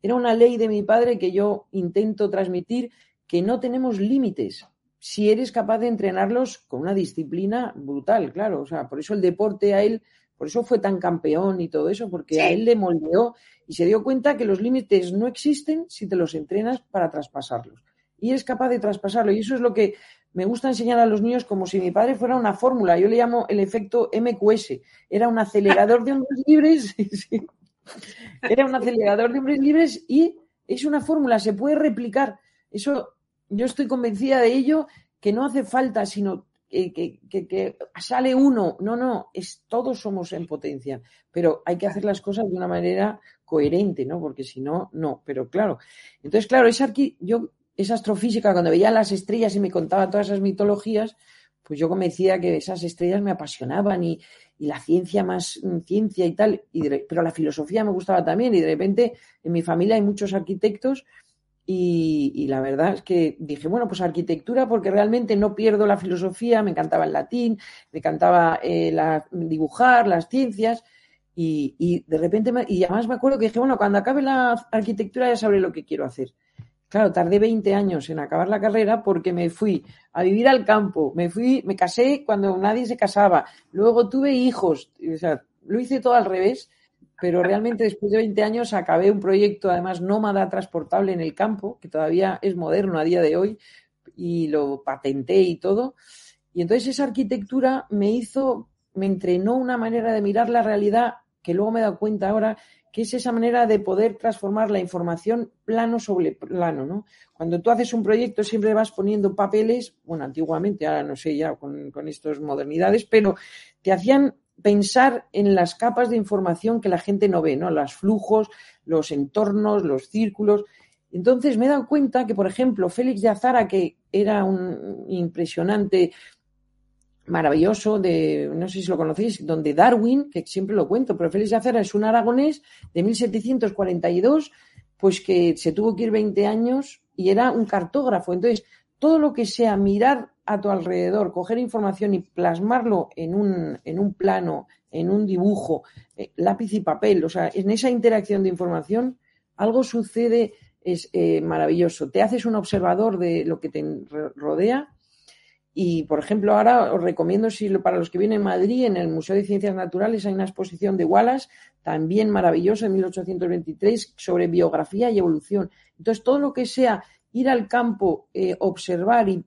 era una ley de mi padre que yo intento transmitir que no tenemos límites si eres capaz de entrenarlos con una disciplina brutal, claro. O sea, por eso el deporte a él, por eso fue tan campeón y todo eso, porque a él le moldeó y se dio cuenta que los límites no existen si te los entrenas para traspasarlos. Y eres capaz de traspasarlo. Y eso es lo que me gusta enseñar a los niños como si mi padre fuera una fórmula. Yo le llamo el efecto MQS. Era un acelerador de hombres libres. *laughs* Era un acelerador de hombres libres y es una fórmula, se puede replicar. Eso yo estoy convencida de ello, que no hace falta, sino que, sale uno. No, no, es todos somos en potencia, pero hay que hacer las cosas de una manera coherente, ¿no? Porque si no, no. Pero claro, entonces, claro, esa, aquí, yo, esa astrofísica, cuando veía las estrellas y me contaba todas esas mitologías, pues yo convencía que esas estrellas me apasionaban y, la ciencia más mm, ciencia y tal, y pero la filosofía me gustaba también y de repente en mi familia hay muchos arquitectos y, la verdad es que dije, bueno, pues arquitectura, porque realmente no pierdo la filosofía, me encantaba el latín, me encantaba eh, dibujar, las ciencias, y, de repente, y además me acuerdo que dije, bueno, cuando acabe la arquitectura ya sabré lo que quiero hacer. Claro, tardé 20 años en acabar la carrera porque me fui a vivir al campo, me fui, me casé cuando nadie se casaba, luego tuve hijos, o sea, lo hice todo al revés pero realmente después de 20 años acabé un proyecto además nómada transportable en el campo, que todavía es moderno a día de hoy, y lo patenté y todo. Y entonces esa arquitectura me hizo, me entrenó una manera de mirar la realidad que luego me he dado cuenta ahora que es esa manera de poder transformar la información plano sobre plano, ¿no? Cuando tú haces un proyecto siempre vas poniendo papeles, bueno, antiguamente, ahora no sé ya con, con estas modernidades, pero te hacían pensar en las capas de información que la gente no ve, ¿no? Los flujos, los entornos, los círculos. Entonces me he dado cuenta que, por ejemplo, Félix de Azara, que era un impresionante, maravilloso, de, no sé si lo conocéis, donde Darwin, que siempre lo cuento, pero Félix de Azara es un aragonés de 1742, pues que se tuvo que ir 20 años y era un cartógrafo. Entonces, todo lo que sea mirar a tu alrededor, coger información y plasmarlo en un, en un plano, en un dibujo, eh, lápiz y papel, o sea, en esa interacción de información, algo sucede, es eh, maravilloso. Te haces un observador de lo que te rodea y, por ejemplo, ahora os recomiendo, si para los que vienen a Madrid, en el Museo de Ciencias Naturales hay una exposición de Wallace, también maravillosa, en 1823, sobre biografía y evolución. Entonces, todo lo que sea ir al campo, eh, observar y,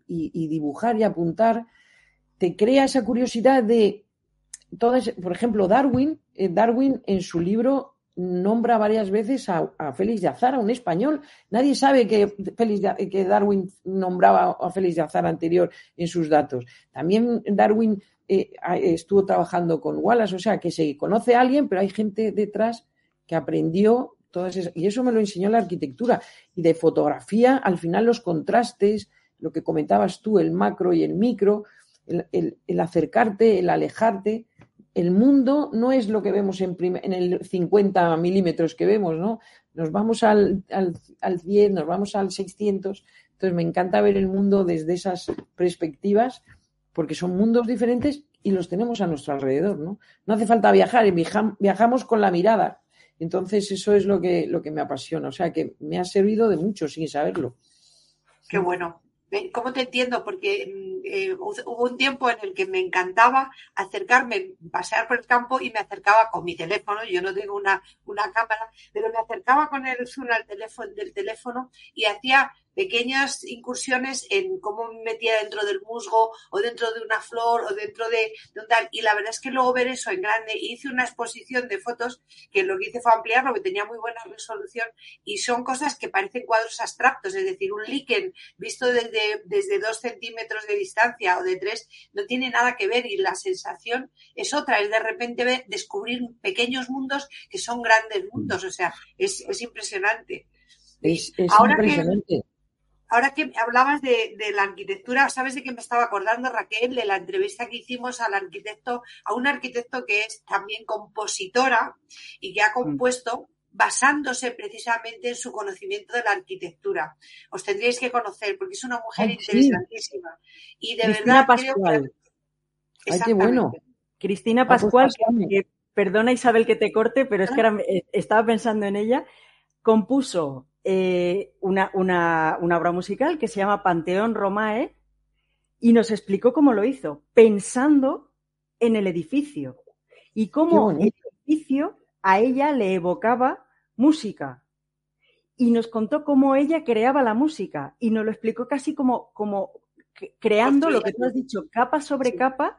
dibujar y apuntar, te crea esa curiosidad de todas, por ejemplo, Darwin, eh, Darwin en su libro nombra varias veces a, Félix de Azara, un español. Nadie sabe que Darwin nombraba a Félix de Azara anterior en sus datos. También Darwin eh, estuvo trabajando con Wallace, o sea que se conoce a alguien, pero hay gente detrás que aprendió y eso me lo enseñó la arquitectura. Y de fotografía, al final los contrastes, lo que comentabas tú, el macro y el micro, el, acercarte, el alejarte. El mundo no es lo que vemos en, en el 50 milímetros que vemos, ¿no? Nos vamos al, al, al 100, nos vamos al 600. Entonces me encanta ver el mundo desde esas perspectivas porque son mundos diferentes y los tenemos a nuestro alrededor, ¿no? No hace falta viajar, viajamos con la mirada. Entonces, eso es lo que, lo que me apasiona. O sea, que me ha servido de mucho sin saberlo.
Qué bueno. ¿Cómo te entiendo? Porque mm, eh, hubo un tiempo en el que me encantaba acercarme, pasear por el campo y me acercaba con mi teléfono. Yo no tengo una, una cámara, pero me acercaba con el zoom al teléfono, del teléfono y hacía pequeñas incursiones en cómo me metía dentro del musgo o dentro de una flor o dentro de, un tal. Y la verdad es que luego ver eso en grande, hice una exposición de fotos que lo que hice fue ampliarlo, que tenía muy buena resolución y son cosas que parecen cuadros abstractos, es decir, un líquen visto desde, desde dos centímetros de distancia o de tres no tiene nada que ver y la sensación es otra, es de repente ver, descubrir pequeños mundos que son grandes mundos, o sea, es, es impresionante.
Es,
ahora
impresionante.
Que, ahora que hablabas de, la arquitectura, ¿sabes de qué me estaba acordando, Raquel? De la entrevista que hicimos al arquitecto, a un arquitecto que es también compositora y que ha mm. compuesto basándose precisamente en su conocimiento de la arquitectura. Os tendríais que conocer porque es una mujer interesantísima. Y de verdad
Pascual.
Ay,
qué bueno.
Cristina ah, pues Pascual, que, perdona Isabel que te corte, pero es que ahora eh, estaba pensando en ella, compuso eh, una, una, una, obra musical que se llama Panteón Romae y nos explicó cómo lo hizo, pensando en el edificio y cómo el edificio a ella le evocaba música. Y nos contó cómo ella creaba la música y nos lo explicó casi como, como creando lo que tú has dicho, capa sobre capa,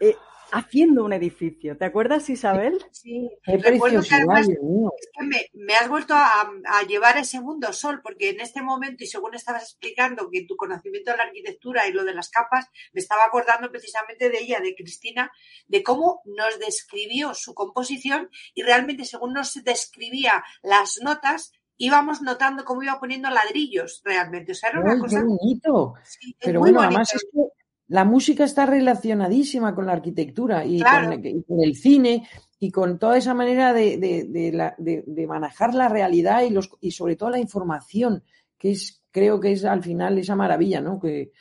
eh, haciendo un edificio. ¿Te acuerdas, Isabel?
Sí, recuerdo que además es que me, has vuelto a, llevar a ese mundo sol, porque en este momento, y según estabas explicando que tu conocimiento de la arquitectura y lo de las capas, me estaba acordando precisamente de ella, de Cristina, de cómo nos describió su composición y realmente según nos describía las notas, íbamos notando cómo iba poniendo ladrillos realmente. O sea, era una cosa.
bonito. Pero bueno, además es que la música está relacionadísima con la arquitectura y, con, el cine y con toda esa manera de, manejar la realidad y, los, y sobre todo la información, que es, creo que es al final esa maravilla, ¿no? Que,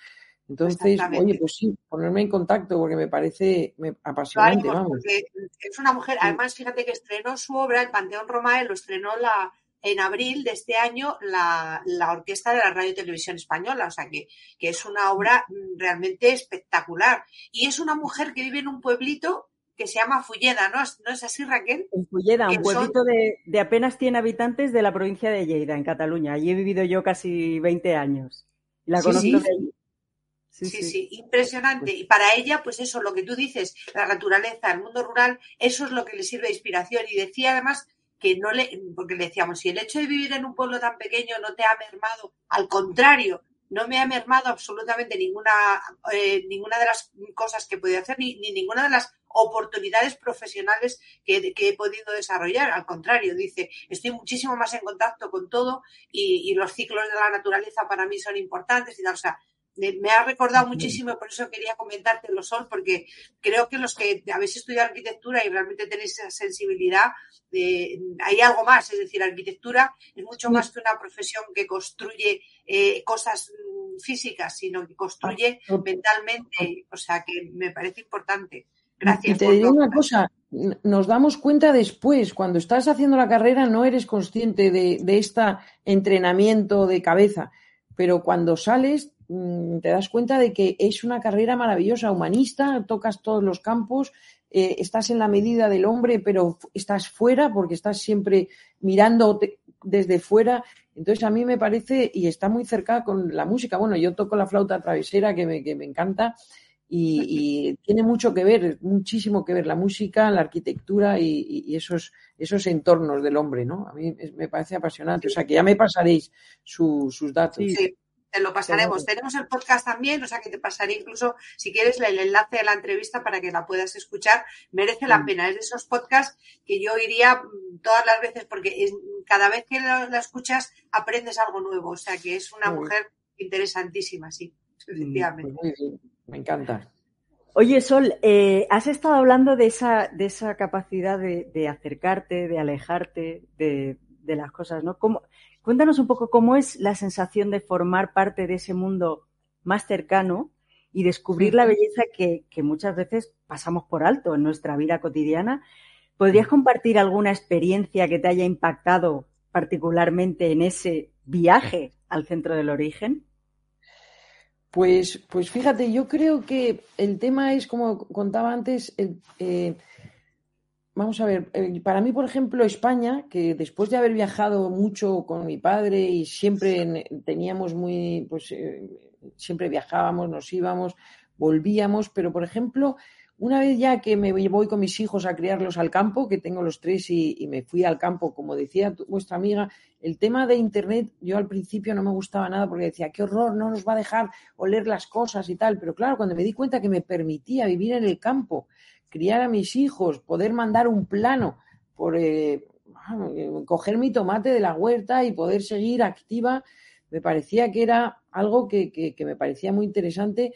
entonces, oye, pues sí, ponerme en contacto porque me parece apasionante. vamos.
es una mujer, además, fíjate que estrenó su obra, El Panteón Romae, lo estrenó la, en abril de este año la, Orquesta de la Radio y Televisión Española, o sea que, que, es una obra realmente espectacular. Y es una mujer que vive en un pueblito que se llama Fulleda, ¿no? ¿No es así, Raquel?
En Fulleda, un pueblito de, apenas 100 habitantes de la provincia de Lleida, en Cataluña. Allí he vivido yo casi 20 años. La conozco sí,
sí. Sí, sí, impresionante. Y para ella, pues eso, lo que tú dices, la naturaleza, el mundo rural, eso es lo que le sirve de inspiración. Y decía además que no le, porque le decíamos, si el hecho de vivir en un pueblo tan pequeño no te ha mermado, al contrario, no me ha mermado absolutamente ninguna, eh, ninguna de las cosas que podía hacer, ni, ninguna de las oportunidades profesionales que, he podido desarrollar. Al contrario, dice, estoy muchísimo más en contacto con todo y, y, los ciclos de la naturaleza para mí son importantes y tal. O sea, me ha recordado muchísimo por eso quería comentarte lo Sol, porque creo que los que habéis estudiado arquitectura y realmente tenéis esa sensibilidad, eh, hay algo más, es decir, arquitectura es mucho más que una profesión que construye eh, cosas mm, físicas, sino que construye ah, mentalmente, o sea que me parece importante. Gracias.
Y te diré una cosa, nos damos cuenta después, cuando estás haciendo la carrera no eres consciente de, de este entrenamiento de cabeza, pero cuando sales te das cuenta de que es una carrera maravillosa, humanista, tocas todos los campos, eh, estás en la medida del hombre, pero estás fuera porque estás siempre mirando desde fuera. Entonces a mí me parece, y está muy cerca con la música, bueno, yo toco la flauta travesera que me, que me encanta y, tiene mucho que ver, muchísimo que ver la música, la arquitectura y, esos, esos entornos del hombre, ¿no? A mí me parece apasionante. O sea que ya me pasaréis sus datos
te lo pasaremos. Tenemos el podcast también, o sea que te pasaré incluso, si quieres, el enlace de la entrevista para que la puedas escuchar. Merece la mm. pena. Es de esos podcasts que yo iría mm, todas las veces porque cada vez que la, escuchas aprendes algo nuevo. O sea que es una mujer interesantísima, sí, mm, efectivamente.
Pues Me encanta.
Oye, Sol, eh, has estado hablando de esa, de esa capacidad de, acercarte, de alejarte de, de las cosas, ¿no? ¿Cómo, Cuéntanos un poco cómo es la sensación de formar parte de ese mundo más cercano y descubrir la belleza que, muchas veces pasamos por alto en nuestra vida cotidiana. ¿Podrías compartir alguna experiencia que te haya impactado particularmente en ese viaje al centro del origen?
Pues, pues fíjate, yo creo que el tema es, como contaba antes, eh, vamos a ver, eh, para mí, por ejemplo, España, que después de haber viajado mucho con mi padre y siempre teníamos muy, pues eh, siempre viajábamos, nos íbamos, volvíamos, pero por ejemplo, una vez ya que me voy con mis hijos a criarlos al campo, que tengo los tres y, me fui al campo, como decía vuestra amiga, el tema de Internet, yo al principio no me gustaba nada porque decía, qué horror, no nos va a dejar oler las cosas y tal. Pero claro, cuando me di cuenta que me permitía vivir en el campo, criar a mis hijos, poder mandar un plano, por eh, coger mi tomate de la huerta y poder seguir activa, me parecía que era algo que, me parecía muy interesante,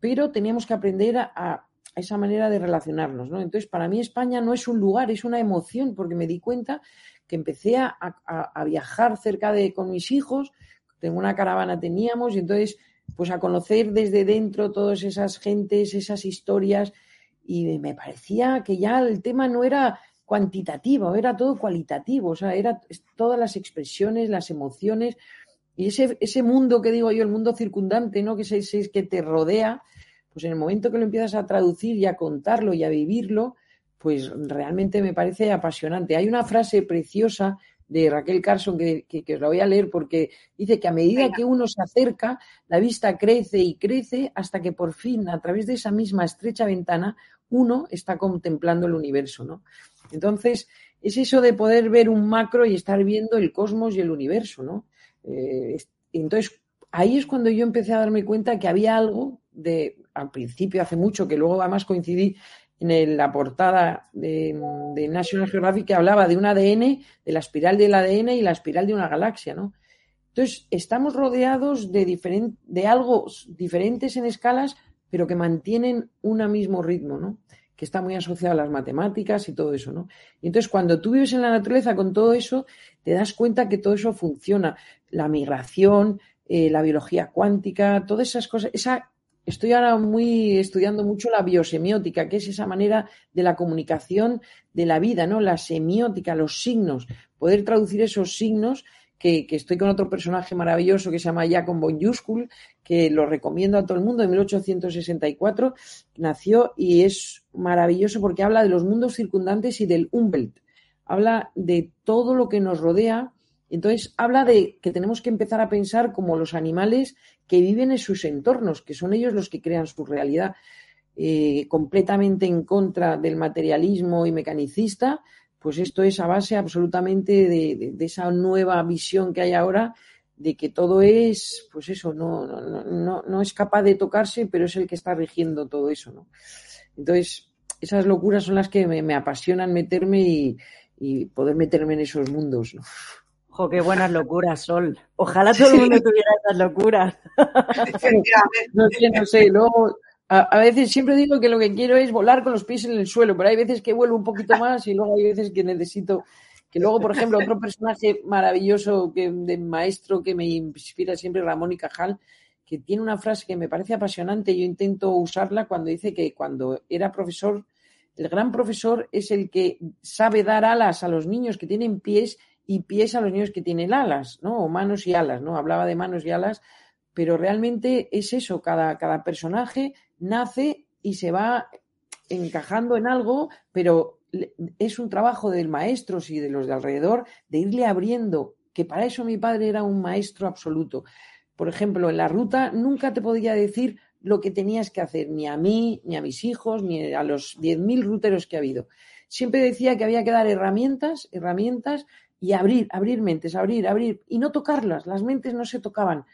pero teníamos que aprender a esa manera de relacionarnos, ¿no? Entonces, para mí España no es un lugar, es una emoción, porque me di cuenta que empecé a, viajar cerca de con mis hijos, tengo una caravana teníamos, y entonces, pues a conocer desde dentro todas esas gentes, esas historias, y me parecía que ya el tema no era cuantitativo, era todo cualitativo, o sea, era todas las expresiones, las emociones, y ese, ese mundo que digo yo, el mundo circundante, ¿no? Que es, es que te rodea, pues en el momento que lo empiezas a traducir y a contarlo y a vivirlo, pues realmente me parece apasionante. Hay una frase preciosa de Raquel Carson que, os la voy a leer porque dice que a medida que uno se acerca, la vista crece y crece hasta que por fin, a través de esa misma estrecha ventana, uno está contemplando el universo, ¿no? Entonces, es eso de poder ver un macro y estar viendo el cosmos y el universo, ¿no? Eh, entonces, ahí es cuando yo empecé a darme cuenta que había algo de, al principio, hace mucho, que luego además coincidí en la portada de, National Geographic que hablaba de un ADN, de la espiral del ADN y la espiral de una galaxia, ¿no? Entonces, estamos rodeados de, de algo diferentes en escalas, pero que mantienen un mismo ritmo, ¿no? Que está muy asociado a las matemáticas y todo eso, ¿no? Y entonces, cuando tú vives en la naturaleza con todo eso, te das cuenta que todo eso funciona. La migración, eh, la biología cuántica, todas esas cosas, esa Estoy ahora muy estudiando mucho la biosemiótica, que es esa manera de la comunicación de la vida, ¿no? La semiótica, los signos, poder traducir esos signos, que, estoy con otro personaje maravilloso que se llama Jacob von Juskul, que lo recomiendo a todo el mundo, en 1864 nació y es maravilloso porque habla de los mundos circundantes y del Umwelt. Habla de todo lo que nos rodea, entonces habla de que tenemos que empezar a pensar como los animales que viven en sus entornos, que son ellos los que crean su realidad. Eh, completamente en contra del materialismo y mecanicista, pues esto es a base absolutamente de, esa nueva visión que hay ahora de que todo es, pues eso, no, no, no, es capaz de tocarse, pero es el que está rigiendo todo eso, ¿no? Entonces, esas locuras son las que me, apasionan meterme y, poder meterme en esos mundos, ¿no?
¡Jo, qué buenas locuras, Sol! Ojalá todo el mundo tuviera esas locuras. *laughs*
no sé, no sé. Luego, a, veces siempre digo que lo que quiero es volar con los pies en el suelo, pero hay veces que vuelo un poquito más y luego hay veces que necesito. Que luego, por ejemplo, otro personaje maravilloso que, de maestro que me inspira siempre, Ramón y Cajal, que tiene una frase que me parece apasionante. Yo intento usarla cuando dice que cuando era profesor, el gran profesor es el que sabe dar alas a los niños que tienen pies y pies a los niños que tienen alas, ¿no? O manos y alas, ¿no? Hablaba de manos y alas, pero realmente es eso, cada, cada personaje nace y se va encajando en algo, pero es un trabajo del maestro y de los de alrededor de irle abriendo, que para eso mi padre era un maestro absoluto. Por ejemplo, en la ruta nunca te podía decir lo que tenías que hacer, ni a mí, ni a mis hijos, ni a los 10.000 ruteros que ha habido. Siempre decía que había que dar herramientas, herramientas y abrir, abrir mentes, abrir, abrir y no tocarlas. Las mentes no se tocaban.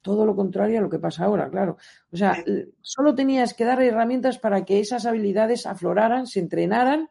Todo lo contrario a lo que pasa ahora, claro. O sea, solo tenías que dar herramientas para que esas habilidades afloraran, se entrenaran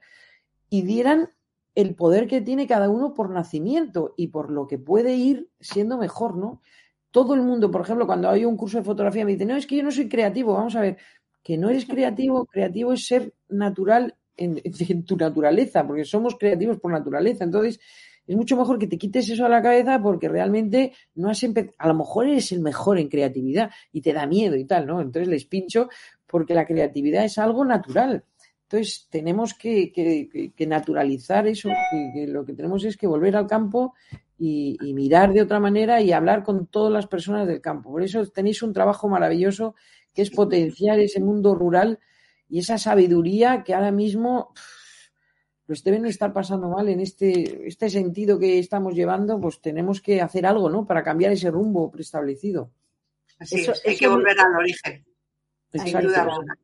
y dieran el poder que tiene cada uno por nacimiento y por lo que puede ir siendo mejor, ¿no? Todo el mundo, por ejemplo, cuando hay un curso de fotografía me dice, no, es que yo no soy creativo. Vamos a ver, que no eres creativo, *laughs* creativo es ser natural en, en tu naturaleza, porque somos creativos por naturaleza. Entonces, es mucho mejor que te quites eso a la cabeza porque realmente no has empezado, a lo mejor eres el mejor en creatividad y te da miedo y tal, ¿no? Entonces les pincho porque la creatividad es algo natural. Entonces tenemos que, que, naturalizar eso, lo que tenemos es que volver al campo y, mirar de otra manera y hablar con todas las personas del campo. Por eso tenéis un trabajo maravilloso que es potenciar ese mundo rural y esa sabiduría que ahora mismo los deben estar pasando mal en este, este sentido que estamos llevando, pues tenemos que hacer algo, ¿no? Para cambiar ese rumbo preestablecido.
Así es, hay que volver al origen. Sin duda alguna.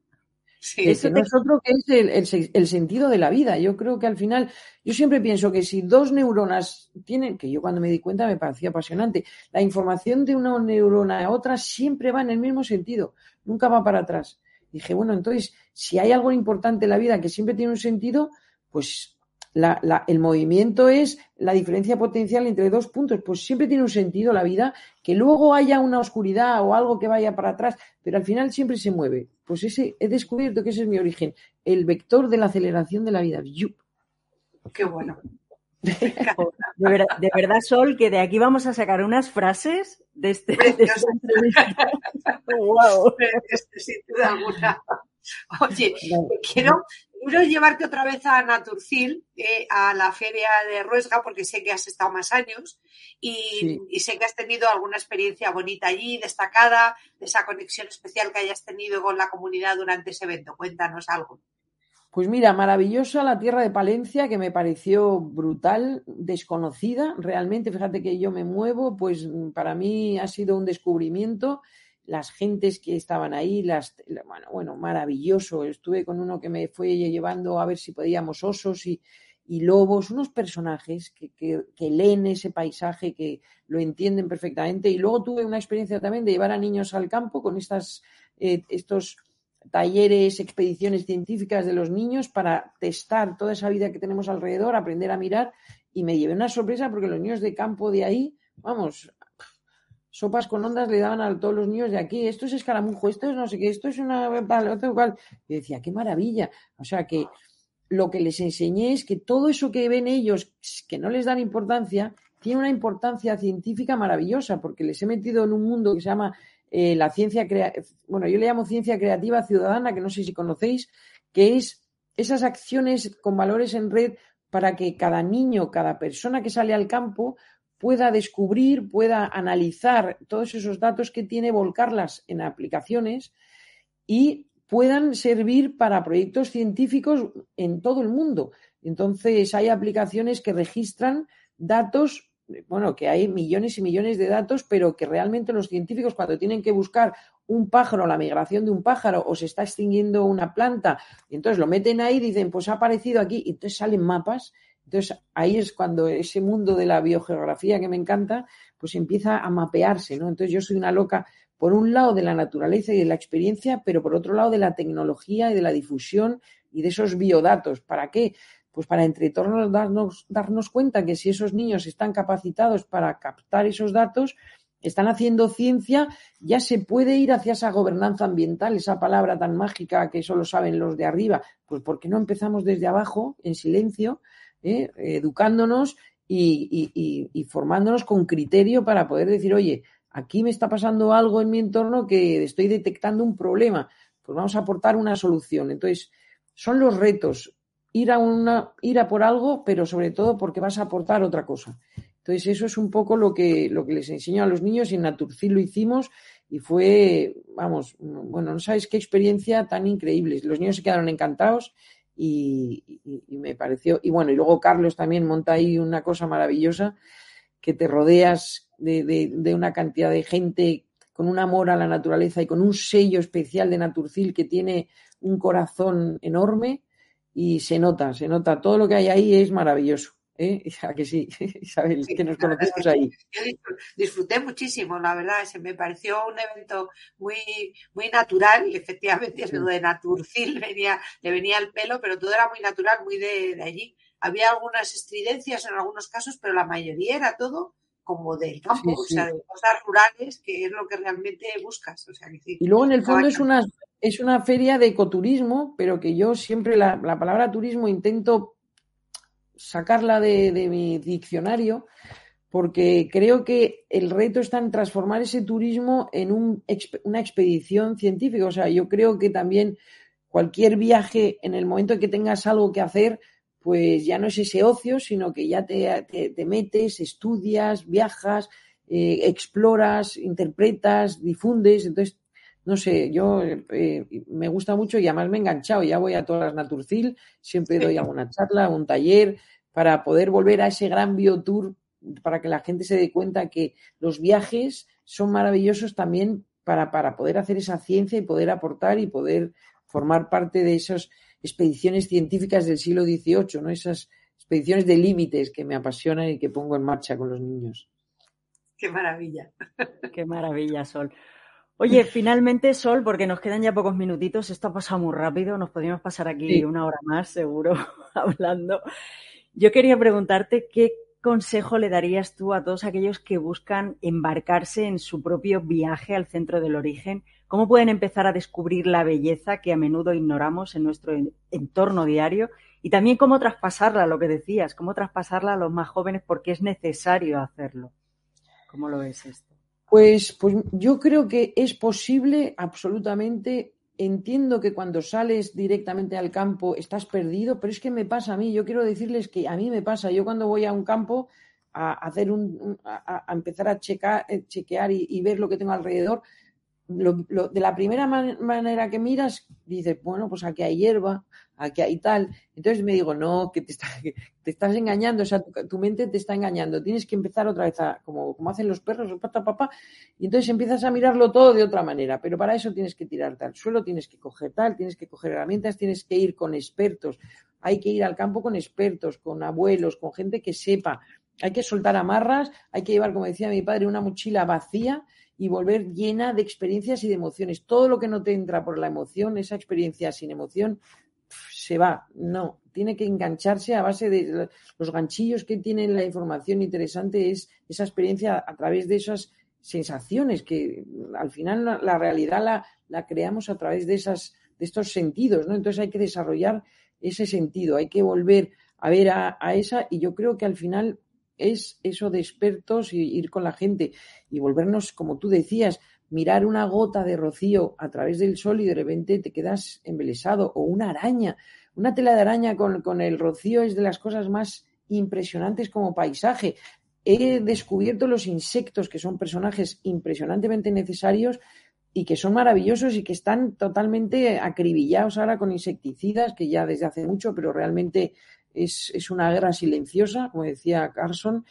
Sí, eso no es otro que es el, sentido de la vida. Yo creo que al final, yo siempre pienso que si dos neuronas tienen, que yo cuando me di cuenta me parecía apasionante, la información de una neurona a otra siempre va en el mismo sentido, nunca va para atrás. Dije, bueno, entonces, si hay algo importante en la vida que siempre tiene un sentido, pues el movimiento es la diferencia potencial entre dos puntos. Pues siempre tiene un sentido la vida, que luego haya una oscuridad o algo que vaya para atrás, pero al final siempre se mueve. Pues ese he descubierto que ese es mi origen, el vector de la aceleración de la vida.
Qué bueno. *laughs*
De verdad, Sol, que de aquí vamos a sacar unas frases de este.
wow. Sin duda alguna. *laughs* Oye, quiero, quiero llevarte otra vez a Naturcil, eh, a la feria de Ruesga, porque sé que has estado más años y, sé que has tenido alguna experiencia bonita allí, destacada, de esa conexión especial que hayas tenido con la comunidad durante ese evento. Cuéntanos algo.
Pues mira, maravillosa la tierra de Palencia, que me pareció brutal, desconocida realmente. Fíjate que yo me muevo, pues para mí ha sido un descubrimiento las gentes que estaban ahí, las, bueno, bueno, maravilloso. Estuve con uno que me fue llevando a ver si podíamos osos y, lobos, unos personajes que, leen ese paisaje, que lo entienden perfectamente. Y luego tuve una experiencia también de llevar a niños al campo con estas, eh, estos talleres, expediciones científicas de los niños para testar toda esa vida que tenemos alrededor, aprender a mirar. Y me llevé una sorpresa porque los niños de campo de ahí, vamos, sopas con ondas le daban a todos los niños de aquí, esto es escaramujo, esto es no sé qué, esto es una otro igual. Y decía, qué maravilla. O sea que lo que les enseñé es que todo eso que ven ellos, que no les dan importancia, tiene una importancia científica maravillosa, porque les he metido en un mundo que se llama eh, la ciencia, bueno, yo le llamo ciencia creativa ciudadana, que no sé si conocéis, que es esas acciones con valores en red para que cada niño, cada persona que sale al campo pueda descubrir, pueda analizar todos esos datos que tiene, volcarlas en aplicaciones y puedan servir para proyectos científicos en todo el mundo. Entonces, hay aplicaciones que registran datos, bueno, que hay millones y millones de datos, pero que realmente los científicos cuando tienen que buscar un pájaro, la migración de un pájaro o se está extinguiendo una planta, entonces lo meten ahí y dicen, pues ha aparecido aquí, y entonces salen mapas entonces, ahí es cuando ese mundo de la biogeografía que me encanta, pues empieza a mapearse, ¿no? Entonces, yo soy una loca, por un lado, de la naturaleza y de la experiencia, pero por otro lado, de la tecnología y de la difusión y de esos biodatos. ¿Para qué? Pues para entre todos darnos, darnos cuenta que si esos niños están capacitados para captar esos datos, están haciendo ciencia, ya se puede ir hacia esa gobernanza ambiental, esa palabra tan mágica que solo saben los de arriba. Pues ¿por qué no empezamos desde abajo, en silencio, ¿eh? educándonos y, formándonos con criterio para poder decir, oye, aquí me está pasando algo en mi entorno que estoy detectando un problema, pues vamos a aportar una solución. Entonces, son los retos, ir a, una, ir a por algo, pero sobre todo porque vas a aportar otra cosa. Entonces, eso es un poco lo que, lo que les enseño a los niños y en Naturcil lo hicimos y fue, vamos, bueno, no sabes qué experiencia tan increíble. Los niños se quedaron encantados y, me pareció, y bueno, y luego Carlos también monta ahí una cosa maravillosa, que te rodeas de, una cantidad de gente con un amor a la naturaleza y con un sello especial de Naturcil que tiene un corazón enorme y se nota, se nota, todo lo que hay ahí es maravilloso. ¿Eh? *laughs* que sí, *laughs* Isabel, que nos ahí.
disfruté muchísimo, la verdad, se me pareció un evento muy, muy natural y efectivamente lo de Naturcil *laughs* venía, le venía al pelo, pero todo era muy natural, muy de, allí. Había algunas estridencias en algunos casos, pero la mayoría era todo como del campo, o sea, de cosas rurales, que es lo que realmente buscas. O sea,
y luego en el fondo es una, es una feria de ecoturismo, pero que yo siempre la, la palabra turismo intento sacarla de, mi diccionario porque creo que el reto está en transformar ese turismo en una expedición científica. O sea, yo creo que también cualquier viaje, en el momento en que tengas algo que hacer, pues ya no es ese ocio, sino que ya te, metes, estudias, viajas, eh, exploras, interpretas, difundes. Entonces, no sé, yo eh, me gusta mucho y además me he enganchado, ya voy a todas las Naturcil, siempre doy alguna charla, un taller, para poder volver a ese gran biotour, para que la gente se dé cuenta que los viajes son maravillosos también para, para poder hacer esa ciencia y poder aportar y poder formar parte de esas expediciones científicas del siglo XVIII, ¿no? esas expediciones de límites que me apasionan y que pongo en marcha con los niños.
Qué maravilla.
Qué maravilla, Sol. Oye, *laughs* finalmente, Sol, porque nos quedan ya pocos minutitos, esto ha pasado muy rápido, nos podríamos pasar aquí una hora más, seguro, *laughs* hablando. Yo quería preguntarte qué consejo le darías tú a todos aquellos que buscan embarcarse en su propio viaje al centro del origen? ¿Cómo pueden empezar a descubrir la belleza que a menudo ignoramos en nuestro entorno diario? Y también cómo traspasarla, lo que decías, cómo traspasarla a los más jóvenes porque es necesario hacerlo. ¿Cómo lo ves esto?
Pues, pues yo creo que es posible absolutamente. Entiendo que cuando sales directamente al campo estás perdido, pero es que me pasa a mí. Yo quiero decirles que a mí me pasa. Yo cuando voy a un campo a hacer un, a, empezar a checar, eh, chequear y, ver lo que tengo alrededor, de la primera manera que miras, dices, bueno, pues aquí hay hierba, aquí hay tal. Entonces me digo, no, que te, te estás engañando, o sea, tu, mente te está engañando. Tienes que empezar otra vez a, como, como hacen los perros, papá, papá, y entonces empiezas a mirarlo todo de otra manera. Pero para eso tienes que tirarte al suelo, tienes que coger tal, tienes que coger herramientas, tienes que ir con expertos. Hay que ir al campo con expertos, con abuelos, con gente que sepa. Hay que soltar amarras, hay que llevar, como decía mi padre, una mochila vacía y volver llena de experiencias y de emociones. Todo lo que no te entra por la emoción, esa experiencia sin emoción, se va. No, tiene que engancharse a base de los ganchillos que tiene la información interesante, es esa experiencia a través de esas sensaciones que al final la, realidad la, la, creamos a través de esas de estos sentidos, ¿no? Entonces hay que desarrollar ese sentido, hay que volver a ver a, a esa y yo creo que al final es eso de expertos y ir con la gente y volvernos, como tú decías, mirar una gota de rocío a través del sol y de repente te quedas embelesado o una araña. Una tela de araña con, con el rocío es de las cosas más impresionantes como paisaje. He descubierto los insectos que son personajes impresionantemente necesarios y que son maravillosos y que están totalmente acribillados ahora con insecticidas, que ya desde hace mucho, pero realmente es, una guerra silenciosa, como decía Carson,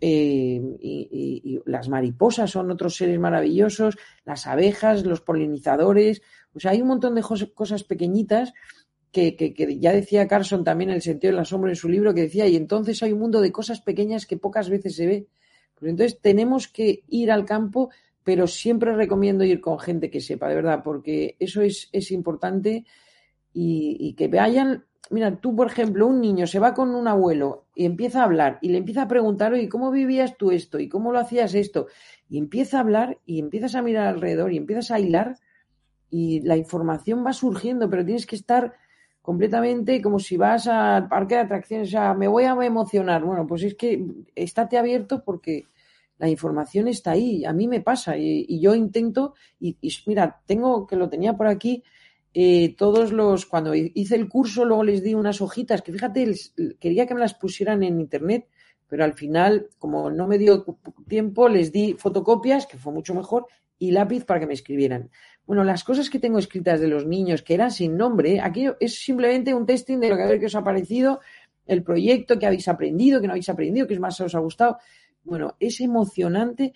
eh, y, las mariposas son otros seres maravillosos, las abejas, los polinizadores, o sea, hay un montón de cosas pequeñitas que, que, ya decía Carson también en el sentido del asombro en su libro, que decía, y entonces hay un mundo de cosas pequeñas que pocas veces se ve. Pues entonces tenemos que ir al campo, pero siempre recomiendo ir con gente que sepa, de verdad, porque eso es, es importante y, y que vayan mira, tú, por ejemplo, un niño se va con un abuelo y empieza a hablar y le empieza a preguntar, oye, ¿cómo vivías tú esto? ¿Y cómo lo hacías esto? Y empieza a hablar y empiezas a mirar alrededor y empiezas a hilar y la información va surgiendo, pero tienes que estar completamente como si vas al parque de atracciones, o sea, me voy a emocionar. Bueno, pues es que estate abierto porque la información está ahí, a mí me pasa y, yo intento, y, y, mira, tengo que lo tenía por aquí, eh, todos los, cuando hice el curso, luego les di unas hojitas que fíjate, quería que me las pusieran en internet, pero al final, como no me dio tiempo, les di fotocopias, que fue mucho mejor, y lápiz para que me escribieran. Bueno, las cosas que tengo escritas de los niños, que eran sin nombre, aquí es simplemente un testing de lo que a ver qué os ha parecido, el proyecto, que habéis aprendido, que no habéis aprendido, que más os ha gustado. Bueno, es emocionante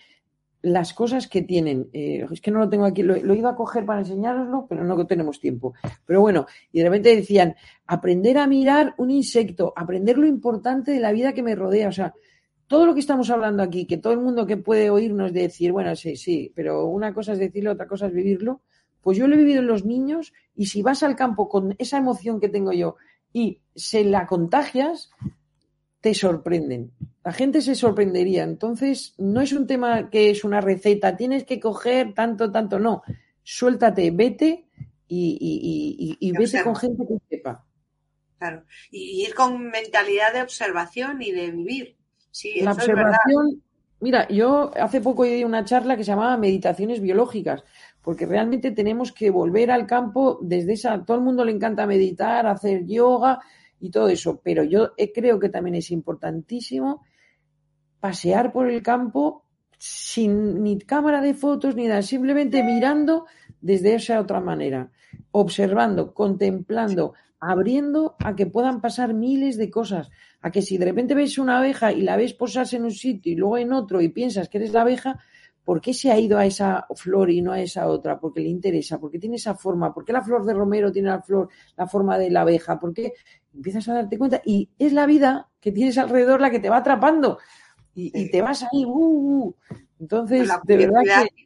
las cosas que tienen. Eh, es que no lo tengo aquí, lo, he ido a coger para enseñároslo, pero no tenemos tiempo. Pero bueno, y de repente decían, aprender a mirar un insecto, aprender lo importante de la vida que me rodea. O sea, todo lo que estamos hablando aquí, que todo el mundo que puede oírnos decir, bueno, sí, sí, pero una cosa es decirlo, otra cosa es vivirlo, pues yo lo he vivido en los niños y si vas al campo con esa emoción que tengo yo y se la contagias, te sorprenden. La gente se sorprendería. Entonces, no es un tema que es una receta, tienes que coger tanto, tanto, no. Suéltate, vete y, y, vete con gente que sepa.
Claro, y ir con mentalidad de observación y de vivir. Sí,
la observación, mira, yo hace poco di una charla que se llamaba Meditaciones Biológicas, porque realmente tenemos que volver al campo desde esa, todo el mundo le encanta meditar, hacer yoga, y todo eso. Pero yo creo que también es importantísimo pasear por el campo sin ni cámara de fotos ni nada, simplemente mirando desde esa otra manera, observando, contemplando, abriendo a que puedan pasar miles de cosas, a que si de repente ves una abeja y la ves posarse en un sitio y luego en otro y piensas que eres la abeja, ¿por qué se ha ido a esa flor y no a esa otra? Porque le interesa, porque tiene esa forma, ¿por qué la flor de romero tiene la flor, la forma de la abeja? ¿Por qué empiezas a darte cuenta? Y es la vida que tienes alrededor la que te va atrapando y, te vas ahí, uh, uh. entonces, de verdad que...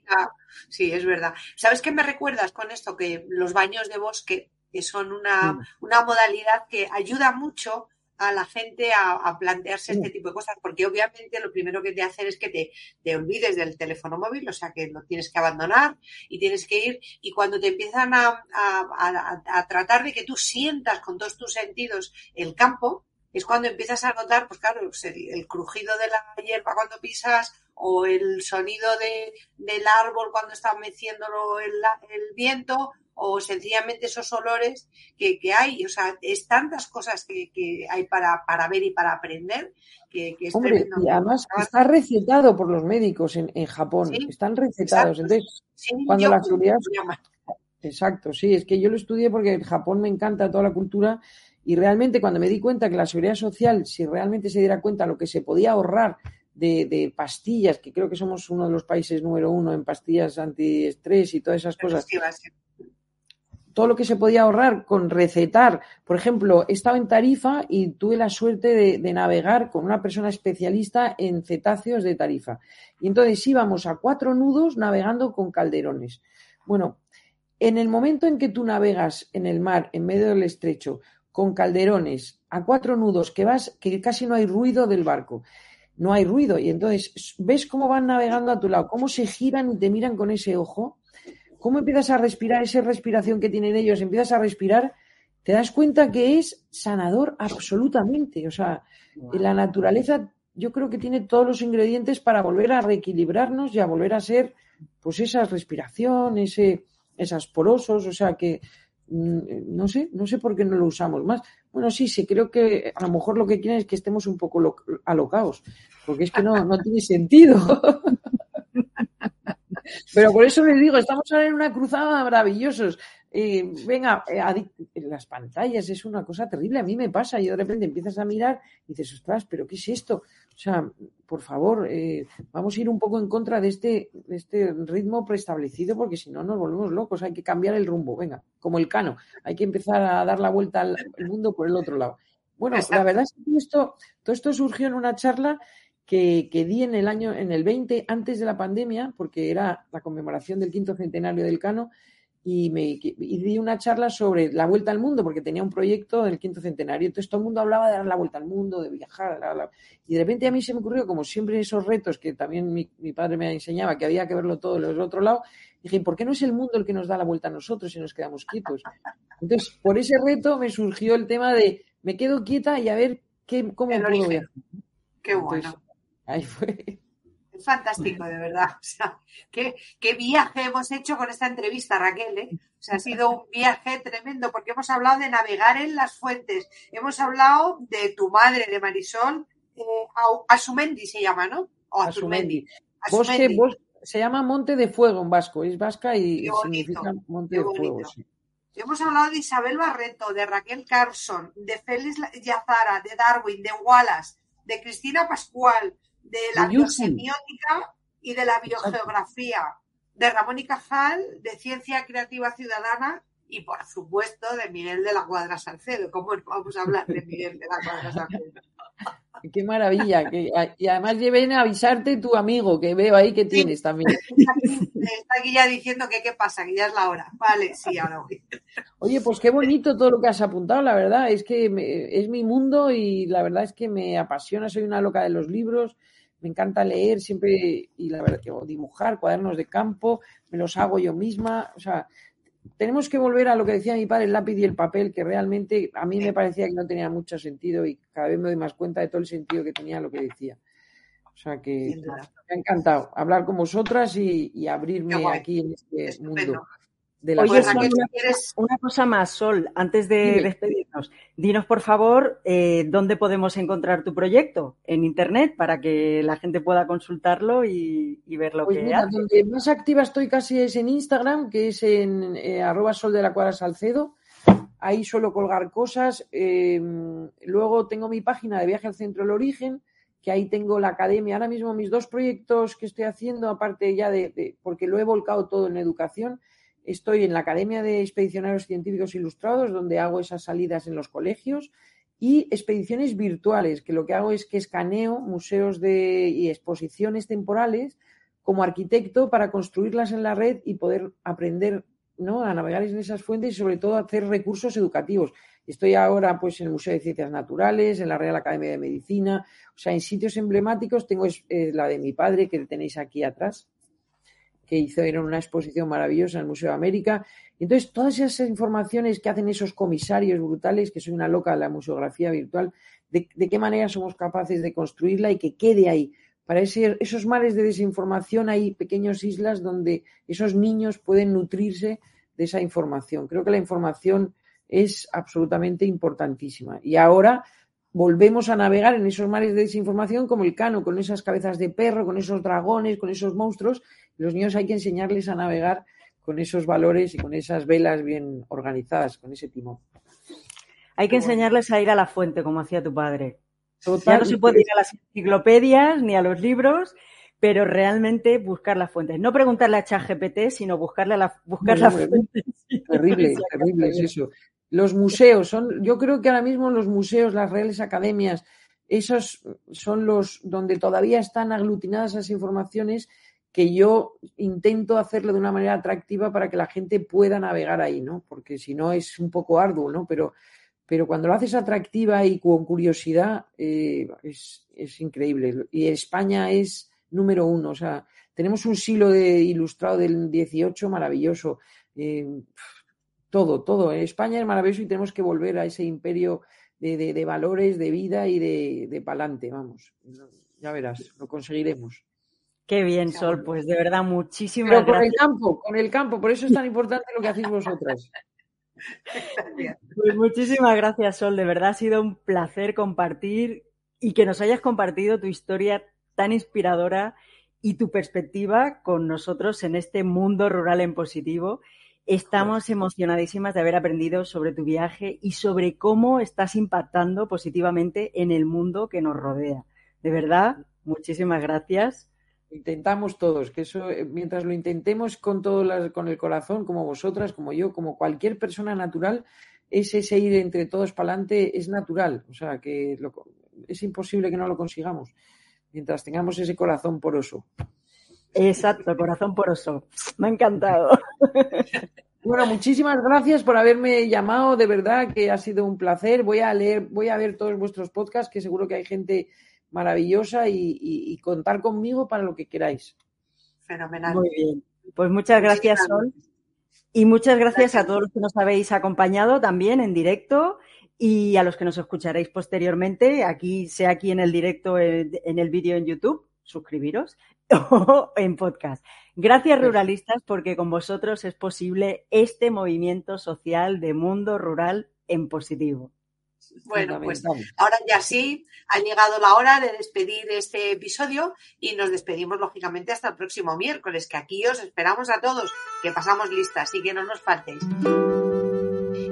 Sí, es verdad. ¿Sabes qué me recuerdas con esto? Que los baños de bosque, que son una, una modalidad que ayuda mucho a la gente a, plantearse este tipo de cosas, porque obviamente lo primero que te hacen es que te, te, olvides del teléfono móvil, o sea que lo tienes que abandonar y tienes que ir, y cuando te empiezan a, a tratar de que tú sientas con todos tus sentidos el campo, es cuando empiezas a notar, pues claro, el, crujido de la hierba cuando pisas o el sonido de, del árbol cuando está meciéndolo el, el viento o sencillamente esos olores que, hay. O sea, es tantas cosas que, hay para, para, ver y para aprender que, es
Hombre, Y además está recetado por los médicos en, en Japón. Están recetados. Entonces, cuando la Exacto, sí, es que yo lo estudié porque en Japón me encanta toda la cultura y realmente cuando me di cuenta que la seguridad social, si realmente se diera cuenta lo que se podía ahorrar de, de, pastillas, que creo que somos uno de los países número uno en pastillas antiestrés y todas esas cosas, todo lo que se podía ahorrar con recetar. Por ejemplo, he estado en Tarifa y tuve la suerte de, navegar con una persona especialista en cetáceos de Tarifa. Y entonces íbamos a cuatro nudos navegando con calderones. Bueno, en el momento en que tú navegas en el mar, en medio del estrecho, con calderones a cuatro nudos, que vas, que casi no hay ruido del barco, no hay ruido. Y entonces ves cómo van navegando a tu lado, cómo se giran y te miran con ese ojo cómo empiezas a respirar, esa respiración que tienen ellos, empiezas a respirar, te das cuenta que es sanador absolutamente. O sea, la naturaleza yo creo que tiene todos los ingredientes para volver a reequilibrarnos y a volver a ser, pues esa respiración, ese, esas porosos, o sea que mm, no sé, no sé por qué no lo usamos más. Bueno, sí, sí, creo que a lo mejor lo que quieren es que estemos un poco alocados, porque es que no, no tiene sentido. *laughs* Pero por eso les digo, estamos ahora en una cruzada maravillosos. Eh, venga, eh, las pantallas es una cosa terrible. A mí me pasa y de repente empiezas a mirar y dices, ostras, pero ¿qué es esto? O sea, por favor, eh, vamos a ir un poco en contra de este, de este ritmo preestablecido porque si no nos volvemos locos. Hay que cambiar el rumbo. Venga, como el cano. Hay que empezar a dar la vuelta al mundo por el otro lado. Bueno, la verdad es que esto, todo esto surgió en una charla que, di en el año, en el 20, antes de la pandemia, porque era la conmemoración del quinto centenario del Cano, y, me, di una charla sobre la vuelta al mundo, porque tenía un proyecto del quinto centenario. Entonces todo el mundo hablaba de dar la vuelta al mundo, de viajar, y de repente a mí se me ocurrió, como siempre esos retos que también mi, padre me enseñaba, que había que verlo todo del otro lado, dije, ¿por qué no es el mundo el que nos da la vuelta a nosotros y nos quedamos quietos? Entonces, por ese reto me surgió el tema de, me quedo quieta y a ver qué, cómo puedo viajar.
Qué bueno.
Ahí fue.
Fantástico, de verdad. O sea, qué, viaje hemos hecho con esta entrevista, Raquel. ¿eh? O sea, ha sido un viaje tremendo porque hemos hablado de navegar en las fuentes. Hemos hablado de tu madre, de Marisol. Eh, Asumendi se llama, ¿no?
O Asumendi. Bosque, se llama Monte de Fuego en vasco. Es vasca y significa Monte de Fuego.
Hemos hablado de Isabel Barreto, de Raquel Carson, de Félix Yazara, de Darwin, de Wallace, de Cristina Pascual, de la biosemiótica y de la biogeografía, de Ramón y Cajal, de Ciencia Creativa Ciudadana y, por supuesto, de Miguel de la Cuadra Salcedo. ¿Cómo vamos a hablar de Miguel de la Cuadra Salcedo? *laughs*
Qué maravilla. y además lleven a avisarte tu amigo, que veo ahí que tienes también. *laughs*
Está aquí, ya diciendo que qué pasa, que ya es la hora. Vale, sí, ahora voy.
Oye, pues qué bonito todo lo que has apuntado, la verdad. Es que es mi mundo y la verdad es que me apasiona. Soy una loca de los libros me encanta leer siempre y la verdad, o dibujar, cuadernos de campo, me los hago yo misma, o sea, tenemos que volver a lo que decía mi padre, el lápiz y el papel, que realmente a mí me parecía que no tenía mucho sentido y cada vez me doy más cuenta de todo el sentido que tenía lo que decía. O sea que me ha encantado hablar con vosotras y, abrirme aquí en este mundo.
La Oye, una, cosa más, Sol, antes de despedirnos. Dinos, por favor, eh, dónde podemos encontrar tu proyecto en Internet para que la gente pueda consultarlo y, ver lo pues que mira,
Donde más activa estoy casi es en Instagram, que es en eh, arroba sol de la cuadra salcedo. Ahí suelo colgar cosas. Em, luego tengo mi página de viaje al centro del origen, que ahí tengo la academia. Ahora mismo mis dos proyectos que estoy haciendo, aparte ya de porque lo he volcado todo en educación, Estoy en la Academia de Expedicionarios Científicos Ilustrados, donde hago esas salidas en los colegios, y expediciones virtuales, que lo que hago es que escaneo museos de, y exposiciones temporales como arquitecto para construirlas en la red y poder aprender ¿no? a navegar en esas fuentes y sobre todo hacer recursos educativos. Estoy ahora pues en el Museo de Ciencias Naturales, en la Real Academia de Medicina, o sea, en sitios emblemáticos tengo la de mi padre que tenéis aquí atrás, que hizo en una exposición maravillosa en el Museo de América. Entonces, todas esas informaciones que hacen esos comisarios brutales, que soy una loca de la museografía virtual, de, qué manera somos capaces de construirla y que quede ahí. Para esos mares de desinformación hay pequeñas islas donde esos niños pueden nutrirse de esa información. Creo que la información es absolutamente importantísima. Y ahora volvemos a navegar en esos mares de desinformación como el cano, con esas cabezas de perro, con esos dragones, con esos monstruos, los niños hay que enseñarles a navegar con esos valores y con esas velas bien organizadas, con ese timón.
Hay que enseñarles a ir a la fuente, como hacía tu padre. ya no se puede ir a las enciclopedias ni a los libros, pero realmente buscar las fuentes. No preguntarle a ChatGPT, sino buscarle a la, buscar la fuente.
Terrible, *laughs* terrible es eso. Los museos son, yo creo que ahora mismo los museos, las reales academias, esos son los donde todavía están aglutinadas esas informaciones que yo intento hacerlo de una manera atractiva para que la gente pueda navegar ahí, ¿no? Porque si no es un poco arduo, ¿no? Pero, pero cuando lo haces atractiva y con curiosidad, eh, es, increíble. Y España es número uno, o sea, tenemos un silo de ilustrado del 18 maravilloso. Eh, todo, todo. España es maravilloso y tenemos que volver a ese imperio de, valores, de vida y de, de pa'lante, vamos. Ya verás, lo conseguiremos.
Qué bien, Sol, pues de verdad muchísimas Pero
con el campo, con el campo, por eso es tan importante lo que hacéis vosotras.
Pues muchísimas gracias, Sol, de verdad ha sido un placer compartir y que nos hayas compartido tu historia tan inspiradora y tu perspectiva con nosotros en este mundo rural en positivo. Estamos emocionadísimas de haber aprendido sobre tu viaje y sobre cómo estás impactando positivamente en el mundo que nos rodea. De verdad, muchísimas gracias
intentamos todos, que eso, eh, mientras lo intentemos con todo con el corazón, como vosotras, como yo, como cualquier persona natural, ese ir entre todos para adelante es natural. O sea, que es imposible que no lo consigamos, mientras tengamos ese corazón poroso.
Exacto, corazón poroso. Me ha encantado. *laughs*
Bueno, muchísimas gracias por haberme llamado, de verdad que ha sido un placer. Voy a leer, voy a ver todos vuestros podcasts, que seguro que hay gente maravillosa y, contar conmigo para lo que queráis.
Fenomenal.
Muy bien. Pues muchas gracias, Sol. Y muchas gracias, a todos los que nos habéis acompañado también en directo y a los que nos escucharéis posteriormente, aquí, sea aquí en el directo, en el vídeo en YouTube, suscribiros *laughs* o en podcast. Gracias, ruralistas, porque con vosotros es posible este movimiento social de mundo rural en positivo.
Bueno, pues ahora ya sí, ha llegado la hora de despedir este episodio y nos despedimos lógicamente hasta el próximo miércoles, que aquí os esperamos a todos, que pasamos listas y que no nos faltéis.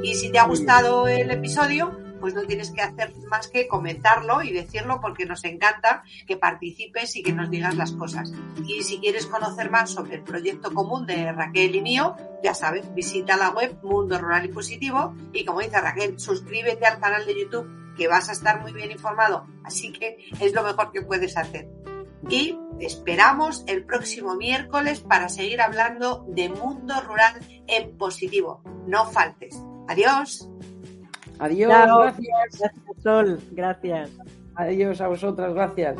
Y si te ha gustado el episodio, pues no tienes que hacer más que comentarlo y decirlo porque nos encanta que participes y que nos digas las cosas. Y si quieres conocer más sobre el proyecto común de Raquel y mío, ya sabes, visita la web Mundo Rural y Positivo y como dice Raquel, suscríbete al canal de YouTube que vas a estar muy bien informado, así que es lo mejor que puedes hacer. Y esperamos el próximo miércoles para seguir hablando de mundo rural en positivo. No faltes. Adiós.
Adiós, gracias.
Gracias, Sol. Gracias.
Adiós a vosotras, gracias.